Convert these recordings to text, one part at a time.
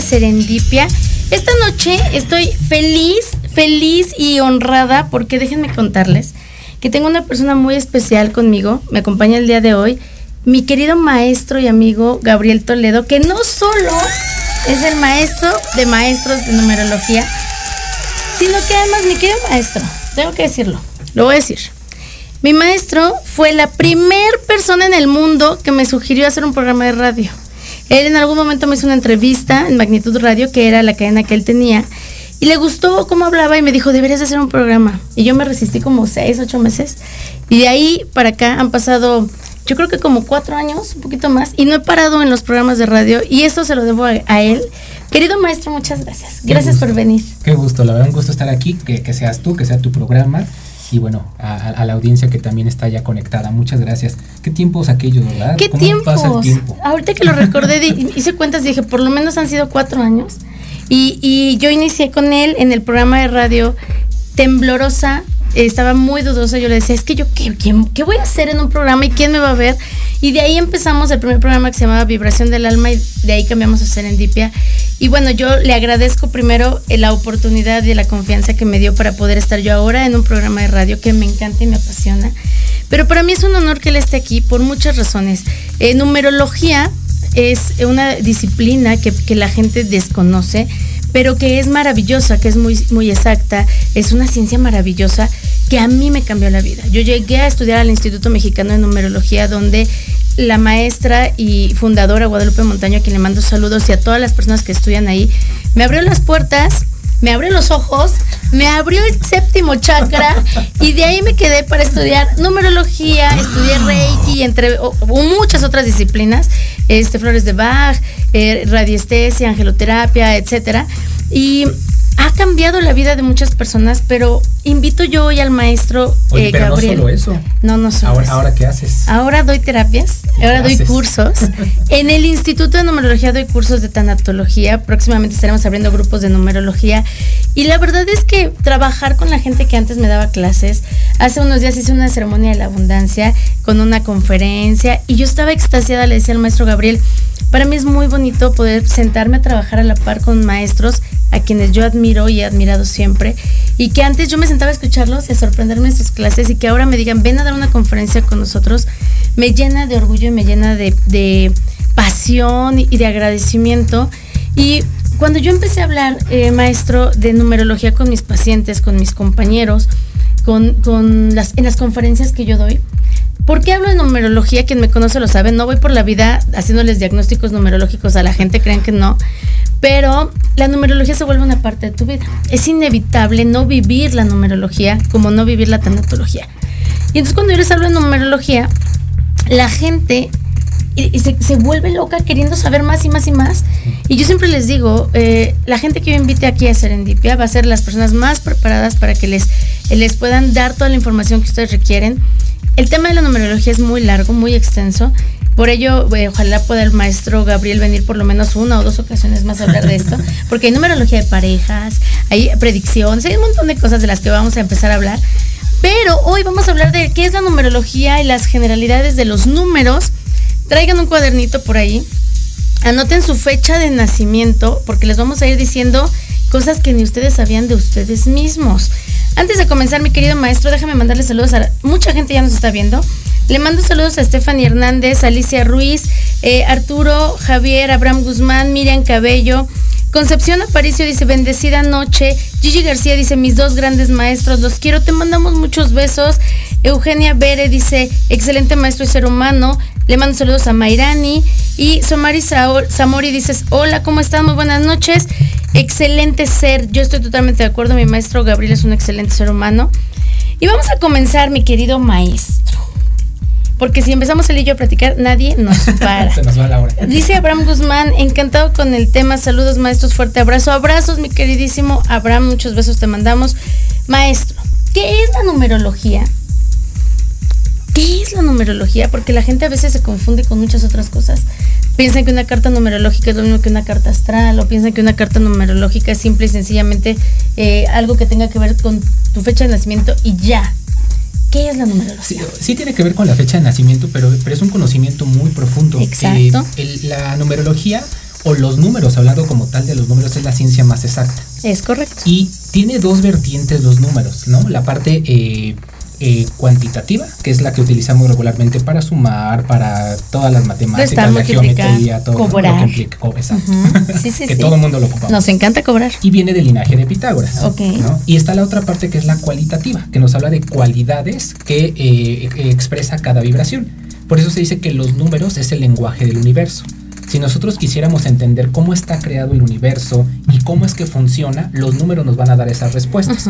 Serendipia. Esta noche estoy feliz, feliz y honrada porque déjenme contarles que tengo una persona muy especial conmigo. Me acompaña el día de hoy. Mi querido maestro y amigo Gabriel Toledo, que no solo es el maestro de maestros de numerología, sino que además, mi querido maestro, tengo que decirlo, lo voy a decir. Mi maestro fue la primer persona en el mundo que me sugirió hacer un programa de radio. Él en algún momento me hizo una entrevista en Magnitud Radio, que era la cadena que él tenía, y le gustó cómo hablaba y me dijo, deberías hacer un programa. Y yo me resistí como seis, ocho meses. Y de ahí para acá han pasado, yo creo que como cuatro años, un poquito más, y no he parado en los programas de radio, y esto se lo debo a, a él. Querido maestro, muchas gracias. Gracias por venir. Qué gusto, la verdad, un gusto estar aquí, que, que seas tú, que sea tu programa. Y bueno, a, la audiencia que también está ya conectada, muchas gracias. ¿Qué tiempos aquellos, verdad? ¿Qué ¿Cómo tiempos? pasa el tiempo? Ahorita que lo recordé, hice cuentas, dije, por lo menos han sido cuatro años. Y, y yo inicié con él en el programa de radio temblorosa, estaba muy dudosa. Yo le decía, es que yo, ¿qué, qué voy a hacer en un programa y quién me va a ver? Y de ahí empezamos el primer programa que se llamaba Vibración del Alma y de ahí cambiamos a Serendipia. Y bueno, yo le agradezco primero eh, la oportunidad y la confianza que me dio para poder estar yo ahora en un programa de radio que me encanta y me apasiona. Pero para mí es un honor que él esté aquí por muchas razones. Eh, numerología es una disciplina que, que la gente desconoce, pero que es maravillosa, que es muy, muy exacta, es una ciencia maravillosa que a mí me cambió la vida. Yo llegué a estudiar al Instituto Mexicano de Numerología, donde la maestra y fundadora Guadalupe Montaño, a quien le mando saludos, y a todas las personas que estudian ahí, me abrió las puertas, me abrió los ojos, me abrió el séptimo chakra y de ahí me quedé para estudiar numerología, estudié Reiki, entre muchas otras disciplinas, este, flores de Bach, eh, radiestesia, angeloterapia, etcétera. Y ha cambiado la vida de muchas personas, pero invito yo hoy al maestro Oye, eh, pero Gabriel. no solo eso. No, no solo Ahora, eso. ahora ¿qué haces? Ahora doy terapias, ¿Qué ahora doy haces? cursos. En el Instituto de Numerología doy cursos de tanatología. Próximamente estaremos abriendo grupos de numerología. Y la verdad es que trabajar con la gente que antes me daba clases, hace unos días hice una ceremonia de la abundancia con una conferencia y yo estaba extasiada, le decía al maestro Gabriel, para mí es muy bonito poder sentarme a trabajar a la par con maestros a quienes yo admiro y he admirado siempre y que antes yo me sentaba a escucharlos y a sorprenderme en sus clases y que ahora me digan ven a dar una conferencia con nosotros me llena de orgullo y me llena de, de pasión y de agradecimiento. Y cuando yo empecé a hablar, eh, maestro, de numerología con mis pacientes, con mis compañeros, con, con las, en las conferencias que yo doy, ¿Por qué hablo de numerología? Quien me conoce lo sabe. No voy por la vida haciéndoles diagnósticos numerológicos a la gente, crean que no. Pero la numerología se vuelve una parte de tu vida. Es inevitable no vivir la numerología como no vivir la tanatología. Y entonces cuando yo les hablo de numerología, la gente y, y se, se vuelve loca queriendo saber más y más y más. Y yo siempre les digo, eh, la gente que yo invite aquí a Serendipia va a ser las personas más preparadas para que les, les puedan dar toda la información que ustedes requieren. El tema de la numerología es muy largo, muy extenso. Por ello, eh, ojalá pueda el maestro Gabriel venir por lo menos una o dos ocasiones más a hablar de esto, porque hay numerología de parejas, hay predicciones, hay un montón de cosas de las que vamos a empezar a hablar. Pero hoy vamos a hablar de qué es la numerología y las generalidades de los números. Traigan un cuadernito por ahí, anoten su fecha de nacimiento, porque les vamos a ir diciendo cosas que ni ustedes sabían de ustedes mismos. Antes de comenzar, mi querido maestro, déjame mandarle saludos a mucha gente ya nos está viendo. Le mando saludos a Stephanie Hernández, Alicia Ruiz, eh, Arturo, Javier, Abraham Guzmán, Miriam Cabello. Concepción Aparicio dice, bendecida noche. Gigi García dice, mis dos grandes maestros, los quiero, te mandamos muchos besos. Eugenia Bere dice, excelente maestro y ser humano. Le mando saludos a Mairani. Y Somari Zamori dices, hola, ¿cómo están? Muy buenas noches. Excelente ser. Yo estoy totalmente de acuerdo. Mi maestro Gabriel es un excelente ser humano. Y vamos a comenzar, mi querido maestro. Porque si empezamos él y yo a platicar, nadie nos para. Se nos va la hora. Dice Abraham Guzmán, encantado con el tema. Saludos, maestros, fuerte abrazo. Abrazos, mi queridísimo Abraham, muchos besos te mandamos. Maestro, ¿qué es la numerología? ¿Qué es la numerología? Porque la gente a veces se confunde con muchas otras cosas. Piensan que una carta numerológica es lo mismo que una carta astral, o piensan que una carta numerológica es simple y sencillamente eh, algo que tenga que ver con tu fecha de nacimiento y ya. ¿Qué es la Sí, numerología? sí tiene que ver con la fecha de nacimiento, pero, pero es un conocimiento muy profundo. Exacto. Eh, el- la numerología o los números, hablando como tal de los números, es la ciencia más exacta. Es correcto. Y tiene dos vertientes los números, ¿no? La parte eh, eh, cuantitativa, que es la que utilizamos regularmente para sumar, para todas las matemáticas, la geometría, todo cobrar. lo que implica. Sí, sí, que sí. todo el mundo lo ocupa. Nos encanta cobrar. Y viene del linaje de Pitágoras. Ok. ¿no? Y está la otra parte que es la cualitativa, que nos habla de cualidades que eh, eh, expresa cada vibración. Por eso se dice que los números es el lenguaje del universo. Si nosotros quisiéramos entender cómo está creado el universo y cómo es que funciona, los números nos van a dar esas respuestas.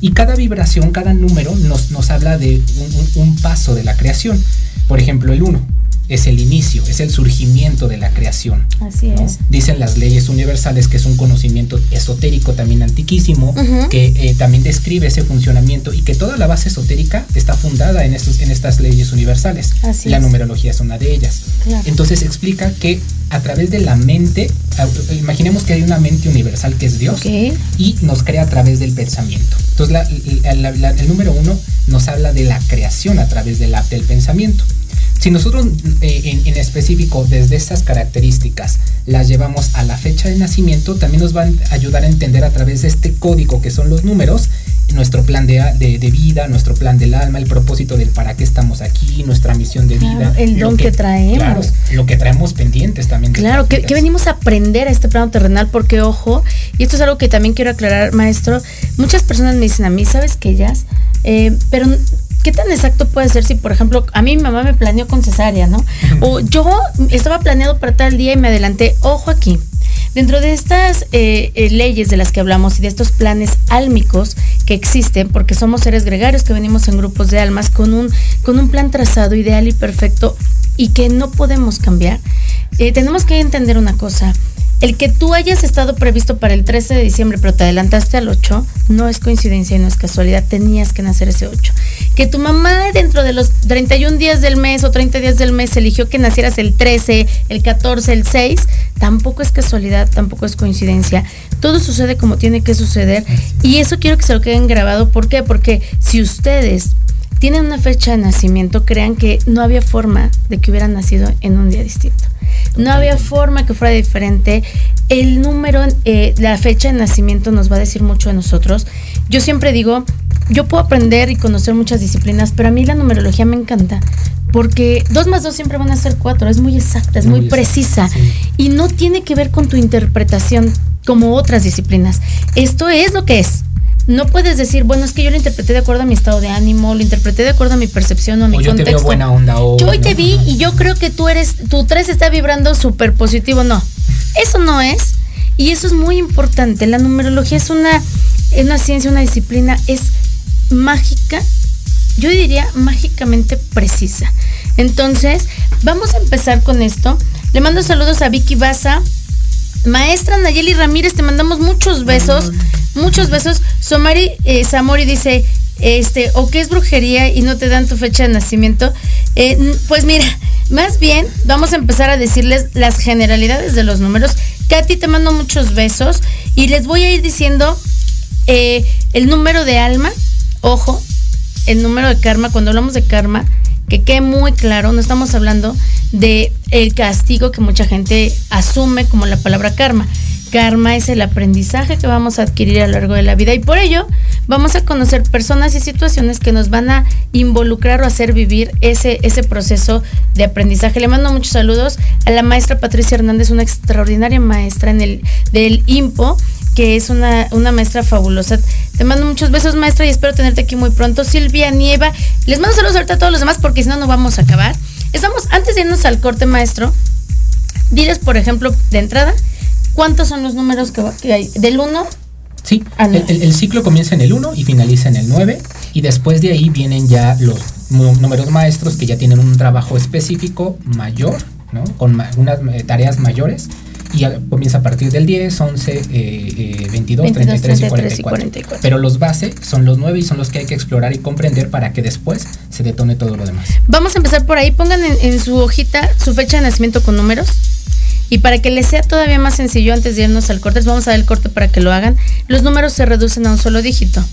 Y cada vibración, cada número nos, nos habla de un, un- un paso de la creación. Por ejemplo, el 1 es el inicio, es el surgimiento de la creación. Así ¿no? es. Dicen las leyes universales que es un conocimiento esotérico también antiquísimo, que eh, también describe ese funcionamiento y que toda la base esotérica está fundada en, estos, en estas leyes universales. Así la es. numerología es una de ellas. Claro. Entonces explica que a través de la mente, a- imaginemos que hay una mente universal que es Dios y nos crea a través del pensamiento. Entonces la- la- la- la- el número uno nos habla de la creación a través del pensamiento. Si nosotros eh, en, en específico desde estas características las llevamos a la fecha de nacimiento, también nos van a ayudar a entender a través de este código que son los números, nuestro plan de, de- de vida, nuestro plan del alma, el propósito del para qué estamos aquí, nuestra misión de Claro, vida. el lo don que traemos. Claro, lo que traemos pendientes también. Claro, que, que venimos a aprender a este plano terrenal, porque ojo, y esto es algo que también quiero aclarar, maestro, muchas personas me dicen a mí, ¿sabes que ellas? Eh, pero ¿qué tan exacto puede ser si, por ejemplo, a mí mi mamá me planeó con cesárea, ¿no? O yo estaba planeado para tal día y me adelanté, ojo aquí. Dentro de estas eh, eh, leyes de las que hablamos y de estos planes álmicos que existen, porque somos seres gregarios que venimos en grupos de almas con un, con un plan trazado, ideal y perfecto y que no podemos cambiar, eh, tenemos que entender una cosa. El que tú hayas estado previsto para el 13 de diciembre, pero te adelantaste al 8, no es coincidencia y no es casualidad, tenías que nacer ese 8. Que tu mamá dentro de los 31 días del mes o 30 días del mes eligió que nacieras el 13, el 14, el 6, tampoco es casualidad, tampoco es coincidencia. Todo sucede como tiene que suceder y eso quiero que se lo queden grabado. ¿Por qué? Porque si ustedes tienen una fecha de nacimiento, crean que no había forma de que hubieran nacido en un día distinto. No había forma que fuera diferente. El número, eh, la fecha de nacimiento nos va a decir mucho de nosotros. Yo siempre digo, yo puedo aprender y conocer muchas disciplinas, pero a mí la numerología me encanta porque 2 más 2 siempre van a ser 4, es muy exacta, es muy, Muy exacta, precisa sí. y no tiene que ver con tu interpretación como otras disciplinas. Esto es lo que es. No puedes decir, bueno, es que yo lo interpreté de acuerdo a mi estado de ánimo, lo interpreté de acuerdo a mi percepción o a mi O yo te contexto. veo buena onda Yo hoy te vi y yo creo que tú eres, tu 3 está vibrando súper positivo. No, eso no es. Y eso es muy importante. La numerología es una, es una ciencia, una disciplina, es mágica, yo diría mágicamente precisa. Entonces, vamos a empezar con esto. Le mando saludos a Vicky Baza. Maestra Nayeli Ramírez, te mandamos muchos besos, muchos besos. Somari eh, Zamori dice, este, o qué es brujería y no te dan tu fecha de nacimiento. Eh, pues mira, más bien vamos a empezar a decirles las generalidades de los números. Katy, te mando muchos besos y les voy a ir diciendo eh, el número de alma, ojo, el número de karma, cuando hablamos de karma, que quede muy claro, no estamos hablando de el castigo que mucha gente asume como la palabra karma. Karma es el aprendizaje que vamos a adquirir a lo largo de la vida y por ello vamos a conocer personas y situaciones que nos van a involucrar o hacer vivir ese, ese proceso de aprendizaje. Le mando muchos saludos a la maestra Patricia Hernández, una extraordinaria maestra en el del IMPO que es una, una maestra fabulosa. Te mando muchos besos, maestra, y espero tenerte aquí muy pronto. Silvia Nieva, les mando saludos ahorita a todos los demás porque si no, no vamos a acabar. Estamos, antes de irnos al corte, maestro, diles, por ejemplo, de entrada, ¿cuántos son los números que, que hay? Del 1 Sí, Ah, el, el- el ciclo comienza en el 1 y finaliza en el 9 y después de ahí vienen ya los números maestros que ya tienen un trabajo específico mayor, ¿no? Con ma- unas eh, tareas mayores y comienza a partir del 10, 11, eh, eh, 22, 33 y 33 y 44. 44. Pero los base son los 9 y son los que hay que explorar y comprender para que después se detone todo lo demás. Vamos a empezar por ahí. Pongan en, en su hojita su fecha de nacimiento con números. Y para que les sea todavía más sencillo, antes de irnos al corte, les vamos a dar el corte para que lo hagan. Los números se reducen a un solo dígito.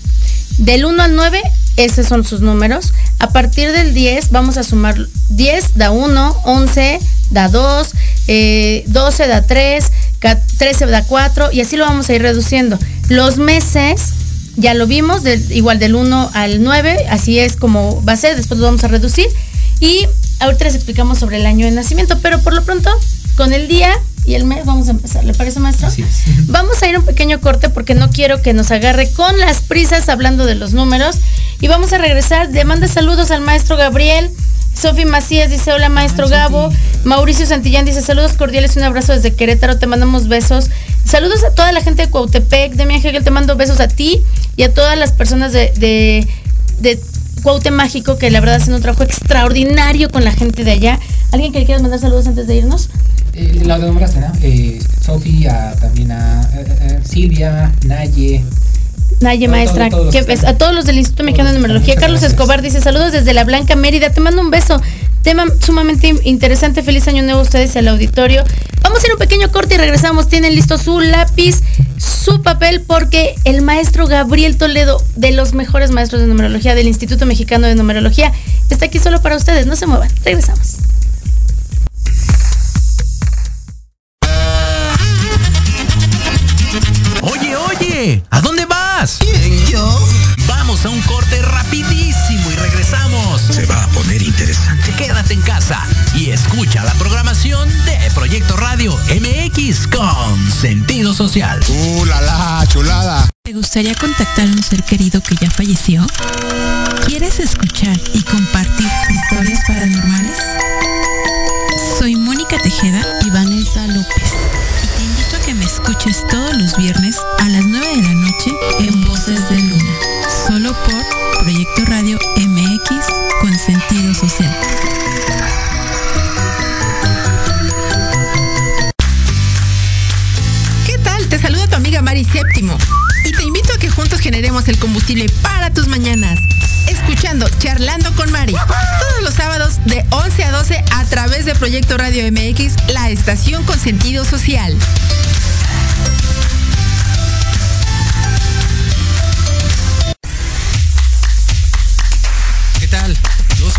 Del 1 al 9, esos son sus números. A partir del 10, vamos a sumar 10 da 1, 11 da 2, eh, 12 da 3, ca- 13 da 4 y así lo vamos a ir reduciendo. Los meses, ya lo vimos, del- igual del 1 al 9, así es como va a ser, después lo vamos a reducir. Y ahorita les explicamos sobre el año de nacimiento, pero por lo pronto, con el día y el mes vamos a empezar. ¿Le parece, maestro? Así es. Vamos a ir a un pequeño corte porque no quiero que nos agarre con las prisas hablando de los números. Y vamos a regresar. Le manda saludos al maestro Gabriel. Sofi Macías dice, hola maestro Gabo. Mauricio Santillán dice, saludos cordiales un abrazo desde Querétaro. Te mandamos besos. Saludos a toda la gente de Cuautepec. Demian Hegel, te mando besos a ti y a todas las personas de, de, de Cuaute Mágico que la verdad hacen un trabajo extraordinario con la gente de allá. ¿Alguien que le quieras mandar saludos antes de irnos? Eh, la nombraste, ¿no? Eh, Sofía, también a eh, eh, Silvia, Naye. Naye, maestra, todo- todos ¿qué los que están. a todos los del Instituto Mexicano de que. Numerología. Carlos gracias. Escobar dice saludos desde la Blanca Mérida. Te mando un beso. Tema sumamente in- interesante. Feliz año nuevo a ustedes y al auditorio. Vamos a a un pequeño corte y regresamos. Tienen listo su lápiz, su papel, porque el maestro Gabriel Toledo, de los mejores maestros de numerología del Instituto Mexicano de Numerología, está aquí solo para ustedes. No se muevan. Regresamos. ¿A dónde vas? ¿Quién, yo? Vamos a un corte rapidísimo y regresamos. Se va a poner interesante. Quédate en casa y escucha la programación de Proyecto Radio MX con sentido social. ¡Uh, la, la, chulada! ¿Te gustaría contactar a un ser querido que ya falleció? ¿Quieres escuchar y compartir historias paranormales? Soy Mónica Tejeda y Vanessa López. Escuches todos los viernes a las 9 de la noche en Voces de Luna. Solo por Proyecto Radio MX con sentido social. ¿Qué tal? Te saluda tu amiga Mari Séptimo y te invito a que juntos generemos el combustible para tus mañanas. Escuchando Charlando con Mari todos los sábados de 11 a 12 a través de Proyecto Radio MX, la estación con sentido social.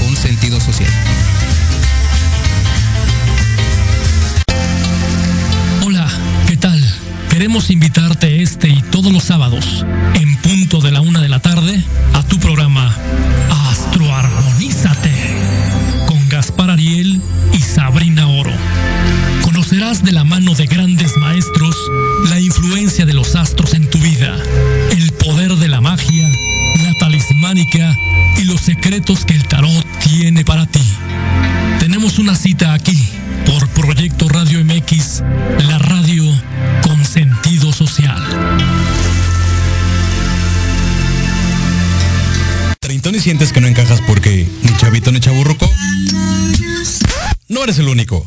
con sentido social. Hola, ¿qué tal? Queremos invitarte este y todos los sábados, en punto de la una de la tarde, a tu programa Astroarmonízate, con Gaspar Ariel y Sabrina Oro. Conocerás de la mano de grandes maestros la influencia de los astros en tu vida, el poder de la magia, y los secretos que el tarot tiene para ti. Tenemos una cita aquí por Proyecto Radio MX, la radio con sentido social. Treintón y sientes que no encajas porque ni chavito ni chaburruco. No eres el único.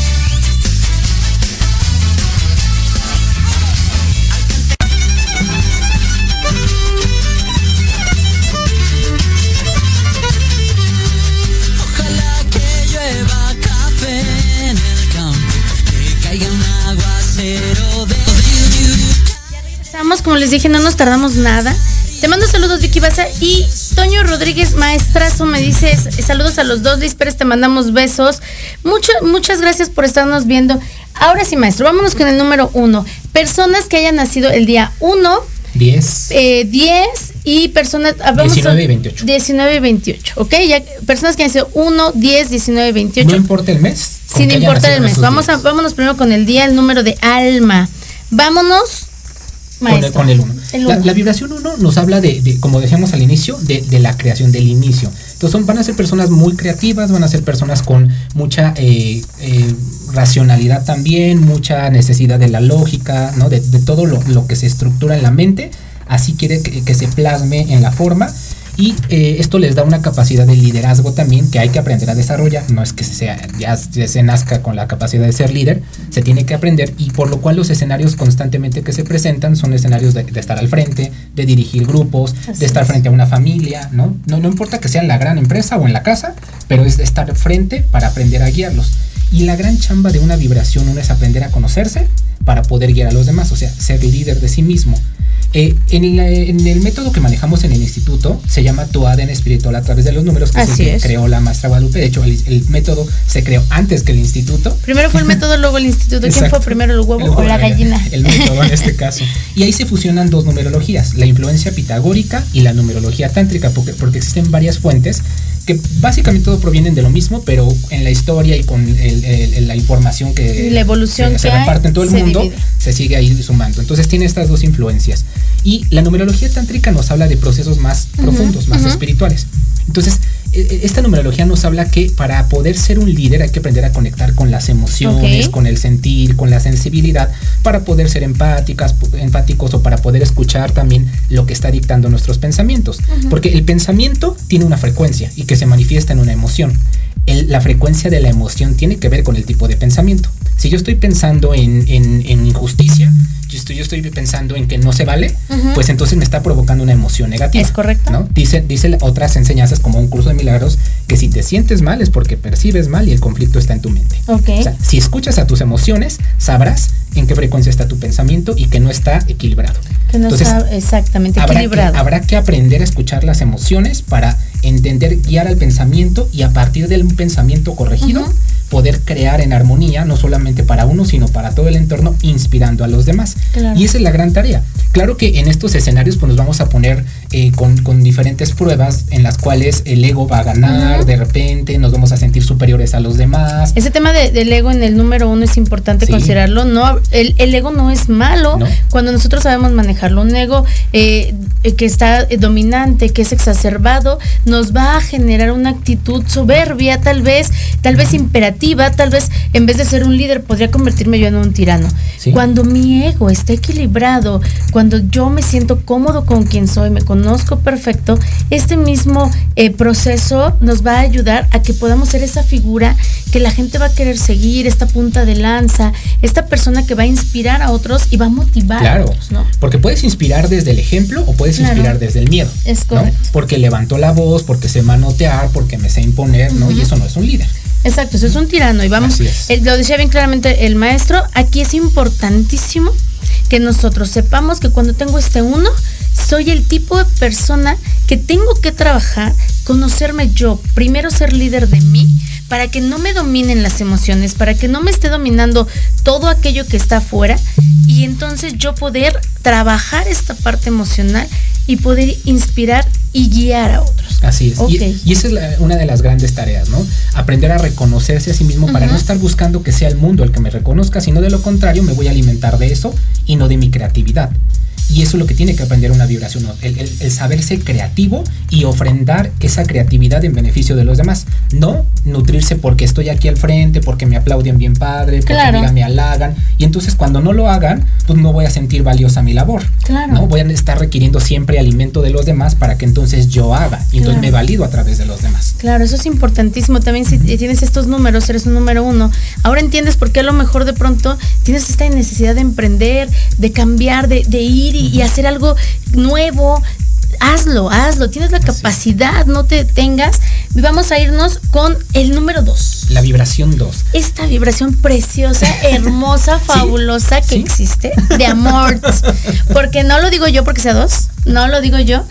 Como les dije, no nos tardamos nada. Te mando saludos, Vicky Baza. Y Toño Rodríguez, maestrazo, me dices saludos a los dos, Liz Pérez, te mandamos besos. Mucho, muchas gracias por estarnos viendo. Ahora sí, maestro, vámonos con el número uno. Personas que hayan nacido el día 1, 10. eh, 10 y personas. ah, vamos a- 19 y 28. 19 y 28, ¿ok? Ya, personas que han sido 1, 10, 19 y 28. No importa el mes. Sin importar el mes. Vamos a, vámonos primero con el día, el número de alma. Vámonos, Con el, con el 1. El La, uno. la vibración 1 nos habla de, de, como decíamos al inicio, de, de la creación, del inicio. Entonces son, van a ser personas muy creativas, van a ser personas con mucha eh, eh, racionalidad también, mucha necesidad de la lógica, ¿no? de, de todo lo, lo que se estructura en la mente, así quiere que, que se plasme en la forma. Y eh, esto les da una capacidad de liderazgo también que hay que aprender a desarrollar. No es que se sea, ya, ya se nazca con la capacidad de ser líder, se tiene que aprender y por lo cual los escenarios constantemente que se presentan son escenarios de, de estar al frente, de dirigir grupos, Así de estar es. frente a una familia, ¿no? ¿no? No importa que sea en la gran empresa o en la casa, pero es de estar frente para aprender a guiarlos. Y la gran chamba de una vibración uno es aprender a conocerse para poder guiar a los demás, o sea, ser líder de sí mismo. Eh, en, la- en el método que manejamos en el instituto se llama tu ADN espiritual a través de los números que, es Así que es. creó la maestra Guadalupe. De hecho, el, el método se creó antes que el instituto. Primero fue el método, luego el instituto. ¿Quién Exacto. fue primero, el huevo o la huevo, gallina? El método en este caso. Y ahí se fusionan dos numerologías, la influencia pitagórica y la numerología tántrica, porque, porque existen varias fuentes que básicamente todo provienen de lo mismo, pero en la historia y con el- el- la información que la evolución se, se que hay, reparte en todo el se mundo, divide. se sigue ahí sumando. Entonces tiene estas dos influencias. Y la numerología tántrica nos habla de procesos más profundos, más espirituales. Entonces, e- e- esta numerología nos habla que para poder ser un líder hay que aprender a conectar con las emociones, con el sentir, con la sensibilidad, para poder ser empáticas, empáticos o para poder escuchar también lo que está dictando nuestros pensamientos. Porque el pensamiento tiene una frecuencia y que se manifiesta en una emoción. La frecuencia de la emoción tiene que ver con el tipo de pensamiento. Si yo estoy pensando en, en- injusticia, estoy, yo estoy pensando en que no se vale, pues entonces me está provocando una emoción negativa. Es correcto. ¿no? Dice, dice otras enseñanzas como un curso de milagros que si te sientes mal es porque percibes mal y el conflicto está en tu mente. Ok. O sea, si escuchas a tus emociones, sabrás en qué frecuencia está tu pensamiento y que no está equilibrado. que no Entonces, está exactamente habrá que, habrá que aprender a escuchar las emociones para entender, guiar al pensamiento y a partir del pensamiento corregido. Poder crear en armonía, no solamente para uno, sino para todo el entorno, inspirando a los demás. Claro. Y esa es la gran tarea. Claro que en estos escenarios pues nos vamos a poner eh, con, con diferentes pruebas en las cuales el ego va a ganar de repente, nos vamos a sentir superiores a los demás. Ese tema de- del ego en el número uno es importante Sí. considerarlo. No, el, el ego no es malo No. cuando nosotros sabemos manejarlo. Un ego eh, eh, que está dominante, que es exacerbado, nos va a generar una actitud soberbia, tal vez, tal vez imperativa, tal vez en vez de ser un líder podría convertirme yo en un tirano. Sí. Cuando mi ego está equilibrado, cuando yo me siento cómodo con quien soy, me conozco conozco perfecto, este mismo eh, proceso nos va a ayudar a que podamos ser esa figura que la gente va a querer seguir, esta punta de lanza, esta persona que va a inspirar a otros y va a motivar Claro, a otros, ¿no? porque puedes inspirar desde el ejemplo o puedes Claro. inspirar desde el miedo. Es ¿no? correcto. Porque levantó la voz, porque sé manotear, porque me sé imponer, ¿no? Y eso no es un líder. Exacto, eso es un tirano y vamos, eh, lo decía bien claramente el maestro, aquí es importantísimo que nosotros sepamos que cuando tengo este uno, soy el tipo de persona que tengo que trabajar, conocerme yo, primero ser líder de mí, para que no me dominen las emociones, para que no me esté dominando todo aquello que está afuera y entonces yo poder trabajar esta parte emocional y poder inspirar y guiar a otros. Así es. Y- Ok. Y, esa es la- una de las grandes tareas, ¿no? Aprender a reconocerse a sí mismo para no estar buscando que sea el mundo el que me reconozca, sino de lo contrario me voy a alimentar de eso y no de mi creatividad. Y eso es lo que tiene que aprender una vibración, el, el- el saber ser creativo y ofrendar esa creatividad en beneficio de los demás. No nutrirse porque estoy aquí al frente, porque me aplauden bien padre, porque Claro. me halagan. Y entonces cuando no lo hagan, pues no voy a sentir valiosa mi labor. Claro. ¿no? Voy a estar requiriendo siempre alimento de los demás para que entonces yo haga. Y entonces me valido a través de los demás. Claro, eso es importantísimo. También si tienes estos números, eres un número uno. Ahora entiendes por qué a lo mejor de pronto tienes esta necesidad de emprender, de cambiar, de, de ir y, y hacer algo nuevo. Hazlo, hazlo. Tienes la capacidad, no te detengas. Vamos a irnos con el número dos. La vibración 2. Esta vibración preciosa, hermosa, fabulosa que Sí. existe de amor. Porque no lo digo yo porque sea dos, no lo digo yo,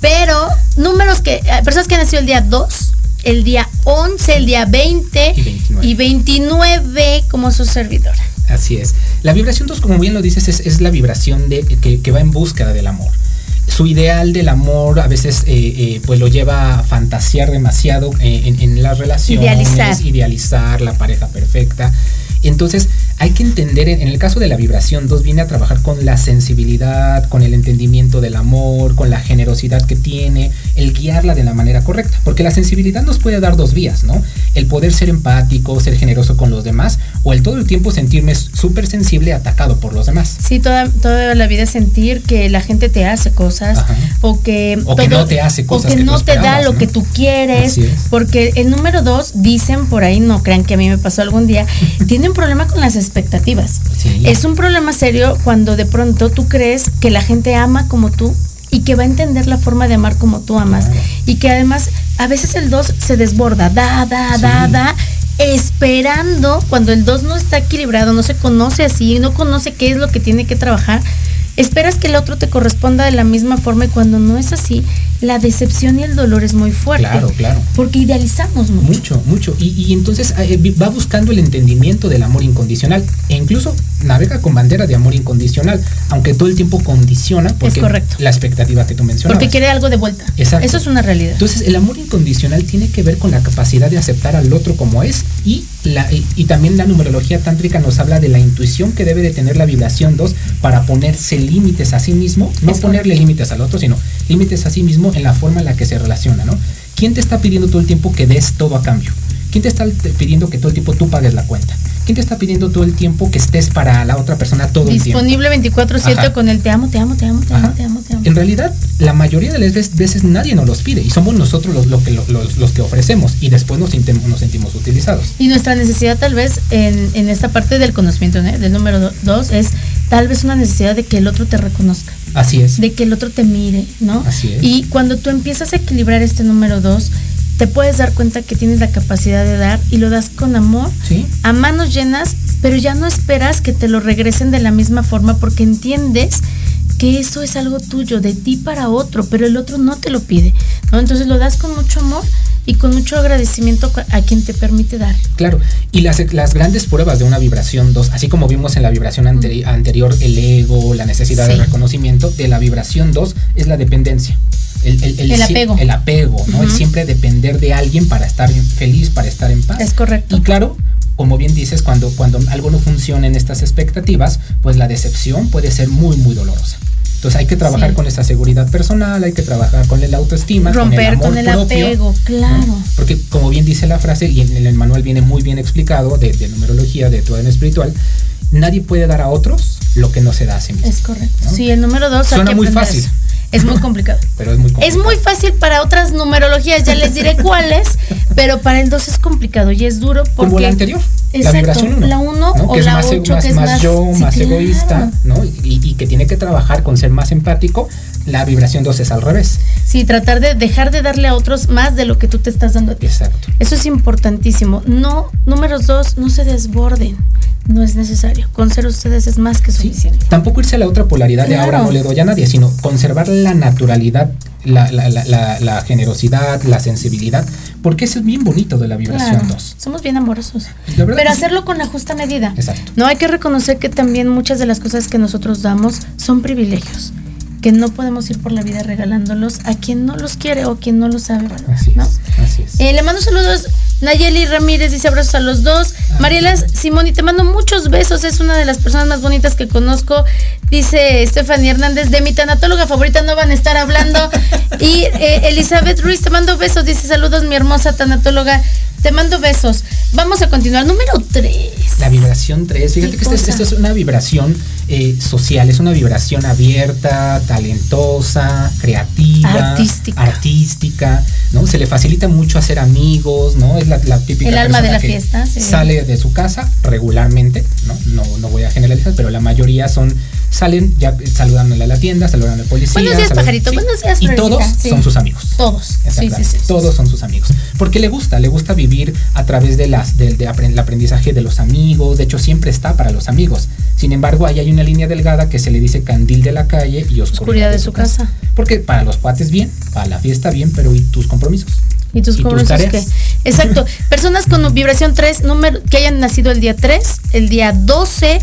pero números que, eh, personas que han nacido el día 2, el día 11, el día 20 Y 29. y 29 como su servidora. Así es. La vibración 2, como bien lo dices, es, es la vibración de, que, que va en búsqueda del amor. Su ideal del amor a veces eh, eh, pues lo lleva a fantasear demasiado eh, en, en las relaciones, Idealizar. idealizar la pareja perfecta. Entonces hay que entender, en el caso de la vibración 2 viene a trabajar con la sensibilidad, con el entendimiento del amor, con la generosidad que tiene, el guiarla de la manera correcta. Porque la sensibilidad nos puede dar dos vías, ¿no? El poder ser empático, ser generoso con los demás, o el todo el tiempo sentirme súper sensible atacado por los demás. Sí, toda, toda la vida sentir que la gente te hace cosas Ajá. o que, O que no te hace cosas o que, no te da lo ¿no? que tú quieres, Así es. porque el número dos dicen por ahí, no crean que a mí me pasó algún día, tiene un problema con las expectativas. Sí. Es un problema serio cuando de pronto tú crees que la gente ama como tú y que va a entender la forma de amar como tú amas Claro. y que además a veces el 2 se desborda, da, da, da, da, esperando cuando el 2 no está equilibrado, no se conoce así, no conoce qué es lo que tiene que trabajar. Esperas que el otro te corresponda de la misma forma y cuando no es así, la decepción y el dolor es muy fuerte. Claro, claro. Porque idealizamos mucho. Mucho, mucho. Y, y entonces eh, vi- va buscando el entendimiento del amor incondicional. E incluso navega con bandera de amor incondicional, aunque todo el tiempo condiciona porque correcto. la expectativa que tú mencionabas. Porque quiere algo de vuelta. Exacto. Eso es una realidad. Entonces, el amor incondicional tiene que ver con la capacidad de aceptar al otro como es y, la, y, y también la numerología tántrica nos habla de la intuición que debe de tener la vibración 2 para ponerse límites a sí mismo, no Es ponerle límites al otro, sino límites a sí mismo en la forma en la que se relaciona, ¿no? ¿Quién te está pidiendo todo el tiempo que des todo a cambio? ¿Quién te está pidiendo que todo el tiempo tú pagues la cuenta? ¿Quién te está pidiendo todo el tiempo que estés para la otra persona todo el tiempo? Disponible 24/7 Ajá. con el te amo, te amo, te amo, te amo, te amo, te amo. En realidad, la mayoría de las veces, nadie nos los pide y somos nosotros los, los, los que ofrecemos y después nos, nos sentimos utilizados. Y nuestra necesidad tal vez en, en esta parte del conocimiento, ¿no? del número do- dos, es tal vez una necesidad de que el otro te reconozca, Así es. de que el otro te mire, ¿no? Así es. Y cuando tú empiezas a equilibrar este número dos, te puedes dar cuenta que tienes la capacidad de dar y lo das con amor, Sí. a manos llenas, pero ya no esperas que te lo regresen de la misma forma porque entiendes que eso es algo tuyo, de ti para otro, pero el otro no te lo pide, ¿no? Entonces lo das con mucho amor y con mucho agradecimiento a quien te permite dar. Claro, y las, las grandes pruebas de una vibración 2, así como vimos en la vibración anteri- anterior el ego, la necesidad de reconocimiento, de la vibración 2 es la dependencia. El, El apego. El apego, ¿no? El Ujú. siempre depender de alguien para estar feliz, para estar en paz. Es correcto. Y claro, como bien dices, cuando, cuando algo no funciona en estas expectativas, pues la decepción puede ser muy, muy dolorosa. Entonces hay que trabajar Sí. con esa seguridad personal, hay que trabajar con el autoestima, Romper con con el, el, amor propio, apego, claro. porque como bien dice la frase, y en el manual viene muy bien explicado de, de numerología, de tu ADN espiritual, nadie puede dar a otros lo que no se da a sí mismo. Es correcto. ¿no? Sí, el número dos. Suena muy fácil. eso. Es muy complicado. Pero es muy Es complicado. muy fácil para otras numerologías, ya les diré cuáles, pero para el 2 es complicado y es duro porque... Como la anterior, la Exacto, vibración 1. la uno o que es la más, ocho, más, que es más más- yo, sí, más claro. egoísta, ¿no? Y, y que tiene que trabajar con ser más empático. La vibración 2 es al revés. Sí, tratar de dejar de darle a otros más de lo que tú te estás dando a ti. Exacto. Eso es importantísimo. No, números dos, no se desborden. No es necesario. Con ser ustedes es más que Sí. suficiente. Tampoco irse a la otra polaridad de ahora no le doy a nadie, sino conservar la naturalidad, la, la, la, la, la generosidad, la sensibilidad, porque eso es bien bonito de la vibración Claro, 2. somos bien amorosos. Pero sí. hacerlo con la justa medida. Exacto. No hay que reconocer que también muchas de las cosas que nosotros damos son privilegios. Que no podemos ir por la vida regalándolos a quien no los quiere o quien no los sabe valorar. Así ¿no? es, así es. Eh, le mando saludos. Nayeli Ramírez dice abrazos a los dos. Ah, Mariela Simoni, te mando muchos besos. Es una de las personas más bonitas que conozco. Dice Stephanie Hernández, de mi tanatóloga favorita no van a estar hablando. y eh, Elizabeth Ruiz, te mando besos. Dice saludos, mi hermosa tanatóloga. Te mando besos. Vamos a continuar. Número 3. La vibración 3, fíjate ¿Qué que esta es una vibración eh, social, es una vibración abierta, talentosa, creativa, Artística. artística, ¿no? Se le facilita mucho hacer amigos, ¿no? Es la, la típica El alma de persona la que fiesta, sí. Sale de su casa regularmente, ¿no? No, no voy a generalizar, pero la mayoría son, salen ya saludándole a la tienda, saludando al policía. Buenos días, pajarito. Buenos días, Y todos Sí. son sus amigos. Todos. Sí, sí, sí, sí. Todos son sus amigos. Porque le gusta, le gusta vivir a través de las, del de aprendizaje de los amigos. De hecho, siempre está para los amigos. Sin embargo, ahí hay una línea delgada que se le dice candil de la calle y oscuridad, Oscuridad de su casa. Porque para los cuates bien, para la fiesta bien, pero ¿y tus compromisos? ¿Y tus ¿Y tus compromisos qué? Exacto. Personas con vibración 3, número, que hayan nacido el día 3, el día 12,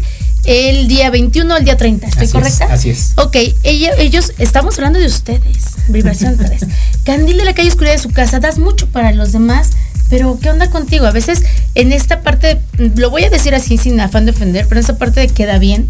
el día 21, el día 30. ¿Estoy Así es, correcta? así es. Ok, ellos, estamos hablando de ustedes. Vibración 3. Candil de la calle oscuridad de su casa, das mucho para los demás. Pero, ¿qué onda contigo? A veces en esta parte, lo voy a decir así sin afán de ofender, pero en esta parte de queda bien,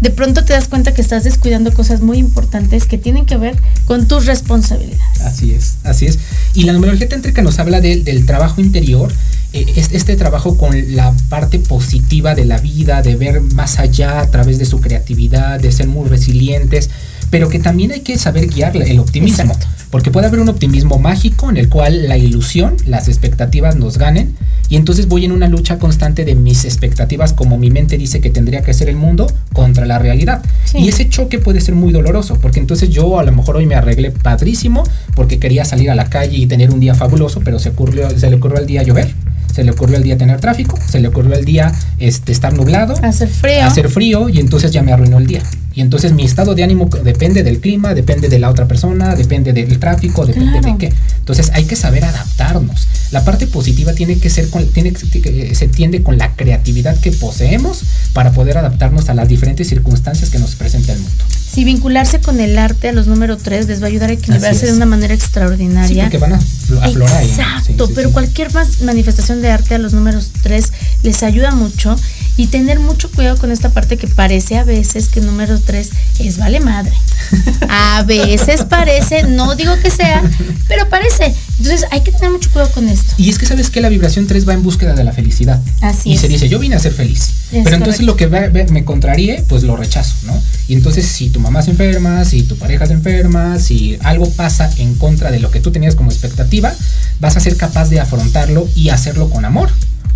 de pronto te das cuenta que estás descuidando cosas muy importantes que tienen que ver con tus responsabilidades. Así es, así es. Y la numerología tántrica nos habla del- trabajo interior, eh, es- este trabajo con la parte positiva de la vida, de ver más allá a través de su creatividad, de ser muy resilientes, pero que también hay que saber guiar el optimismo, Exacto. porque puede haber un optimismo mágico en el cual la ilusión, las expectativas nos ganen, y entonces voy en una lucha constante de mis expectativas, como mi mente dice que tendría que ser el mundo, contra la realidad. Sí. Y ese choque puede ser muy doloroso, porque entonces yo a lo mejor hoy me arreglé padrísimo, porque quería salir a la calle y tener un día fabuloso, pero se, ocurrió, se le ocurrió al día llover, se le ocurrió al día tener tráfico, se le ocurrió al día este, estar nublado, Hacer frío. hacer frío, y entonces ya me arruinó el día. Y entonces mi estado de ánimo depende del clima, depende de la otra persona, depende del tráfico, depende Claro. de qué. Entonces hay que saber adaptarnos. La parte positiva tiene que ser con, tiene se tiende con la creatividad que poseemos para poder adaptarnos a las diferentes circunstancias que nos presenta el mundo. Si vincularse con el arte a los número 3 les va a ayudar a equilibrarse de una manera Sí, extraordinaria. porque van a fl- aflorar. Exacto, Sí, sí, pero sí. cualquier más manifestación de arte a los números 3 les ayuda mucho y tener mucho cuidado con esta parte que parece a veces que el número 3 es vale madre. A veces parece, no digo que sea, pero parece. Entonces hay que tener mucho cuidado con esto. Y es que sabes que la vibración 3 va en búsqueda de la felicidad. Así y es. se dice, yo vine a ser feliz. Es pero entonces lo que me contraríe, pues lo rechazo, ¿no? Y entonces si tu mamá se enferma, si tu pareja se enferma, si algo pasa en contra de lo que tú tenías como expectativa, vas a ser capaz de afrontarlo y hacerlo con amor.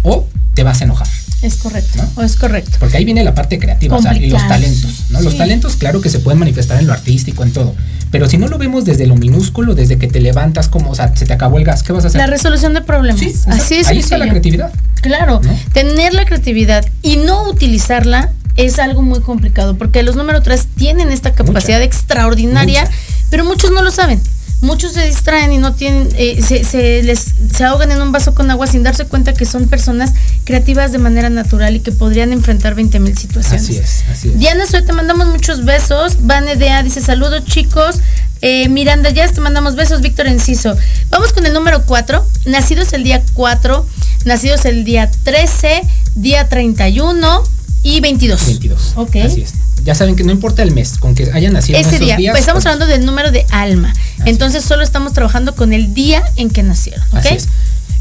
O te vas a enojar. Es correcto, ¿No? o es correcto. Porque ahí viene la parte creativa, o sea, y los talentos, ¿no? Los talentos, claro que se pueden manifestar en lo artístico, en todo. Pero si no lo vemos desde lo minúsculo, desde que te levantas como, o sea, se te acabó el gas, ¿qué vas a hacer? La resolución de problemas. Sí. Así es. Ahí está la creatividad. Claro, ¿No? tener la creatividad y no utilizarla es algo muy complicado porque los número 3 tienen esta capacidad Mucha. extraordinaria, Mucha. pero muchos no lo saben. Muchos se distraen y no tienen, eh, se, se les se ahogan en un vaso con agua sin darse cuenta que son personas creativas de manera natural y que podrían enfrentar 20 mil situaciones. Así es, así es. Diana te mandamos muchos besos. Vane Dea dice saludos chicos. Eh, Miranda Jazz, te mandamos besos. Víctor Enciso. Vamos con el número 4. Nacidos el día 4, nacidos el día 13, día 31 y 22. 22. Ok. Así es. Ya saben que no importa el mes, con que hayan nacido Ese día, días. pues estamos hablando del número de alma. Entonces solo estamos trabajando con el día en que nacieron. ¿ok? Así es.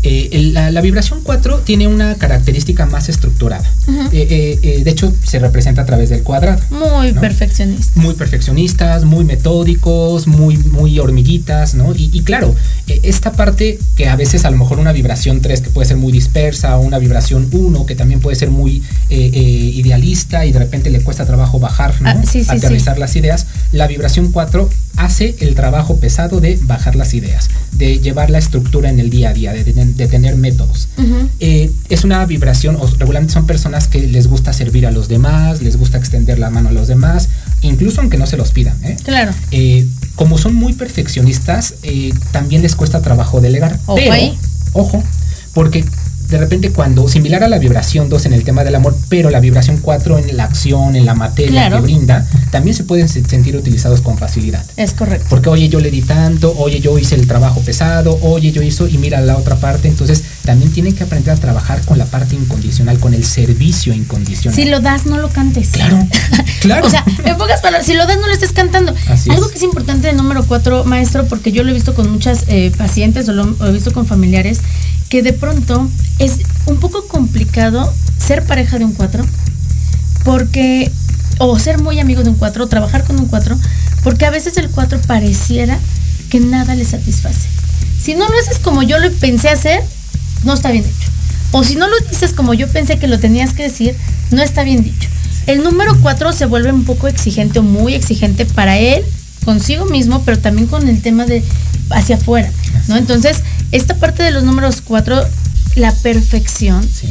Eh, la, la vibración 4 tiene una característica más estructurada. Eh, eh, eh, de hecho, se representa a través del cuadrado. Muy ¿no? perfeccionista. Muy perfeccionistas, muy metódicos, muy, muy hormiguitas, ¿no? Y, y claro, esta parte que a veces a lo mejor una vibración 3 que puede ser muy dispersa, o una vibración 1 que también puede ser muy idealista y de repente le cuesta trabajo bajar, ¿no? Ah, sí, sí, Aterrizar sí. las ideas, la vibración 4 hace el trabajo pesado de bajar las ideas, de llevar la estructura en el día a día, de, tener- de tener métodos. Eh, es una vibración, o regularmente son personas que les gusta servir a los demás, les gusta extender la mano a los demás, incluso aunque no se los pidan. ¿eh? Claro. Eh, como son muy perfeccionistas, eh, también les cuesta trabajo delegar. Pero, ojo, porque de repente cuando, similar a la vibración 2 en el tema del amor, pero la vibración 4 en la acción, en la materia Claro. que brinda, también se pueden se- sentir utilizados con facilidad. Es correcto. Porque oye, yo le di tanto, oye, yo hice el trabajo pesado, oye, yo hizo y mira la otra parte. Entonces, también tienen que aprender a trabajar con la parte incondicional, con el servicio incondicional. Si lo das, no lo cantes. Claro, claro. O sea, en pocas palabras, si lo das, no lo estés cantando. Así Algo es. que es importante del número 4, maestro, porque yo lo he visto con muchas eh, pacientes o lo he visto con familiares, que de pronto es un poco complicado ser pareja de un 4, porque, o ser muy amigo de un 4, o trabajar con un 4, porque a veces el 4 pareciera que nada le satisface. Si no lo haces como yo lo pensé hacer, no está bien dicho. O si no lo dices como yo pensé que lo tenías que decir, no está bien dicho. El número 4 se vuelve un poco exigente o muy exigente para él, consigo mismo, pero también con el tema de hacia afuera, ¿no? Entonces, esta parte de los números 4, la perfección, Sí.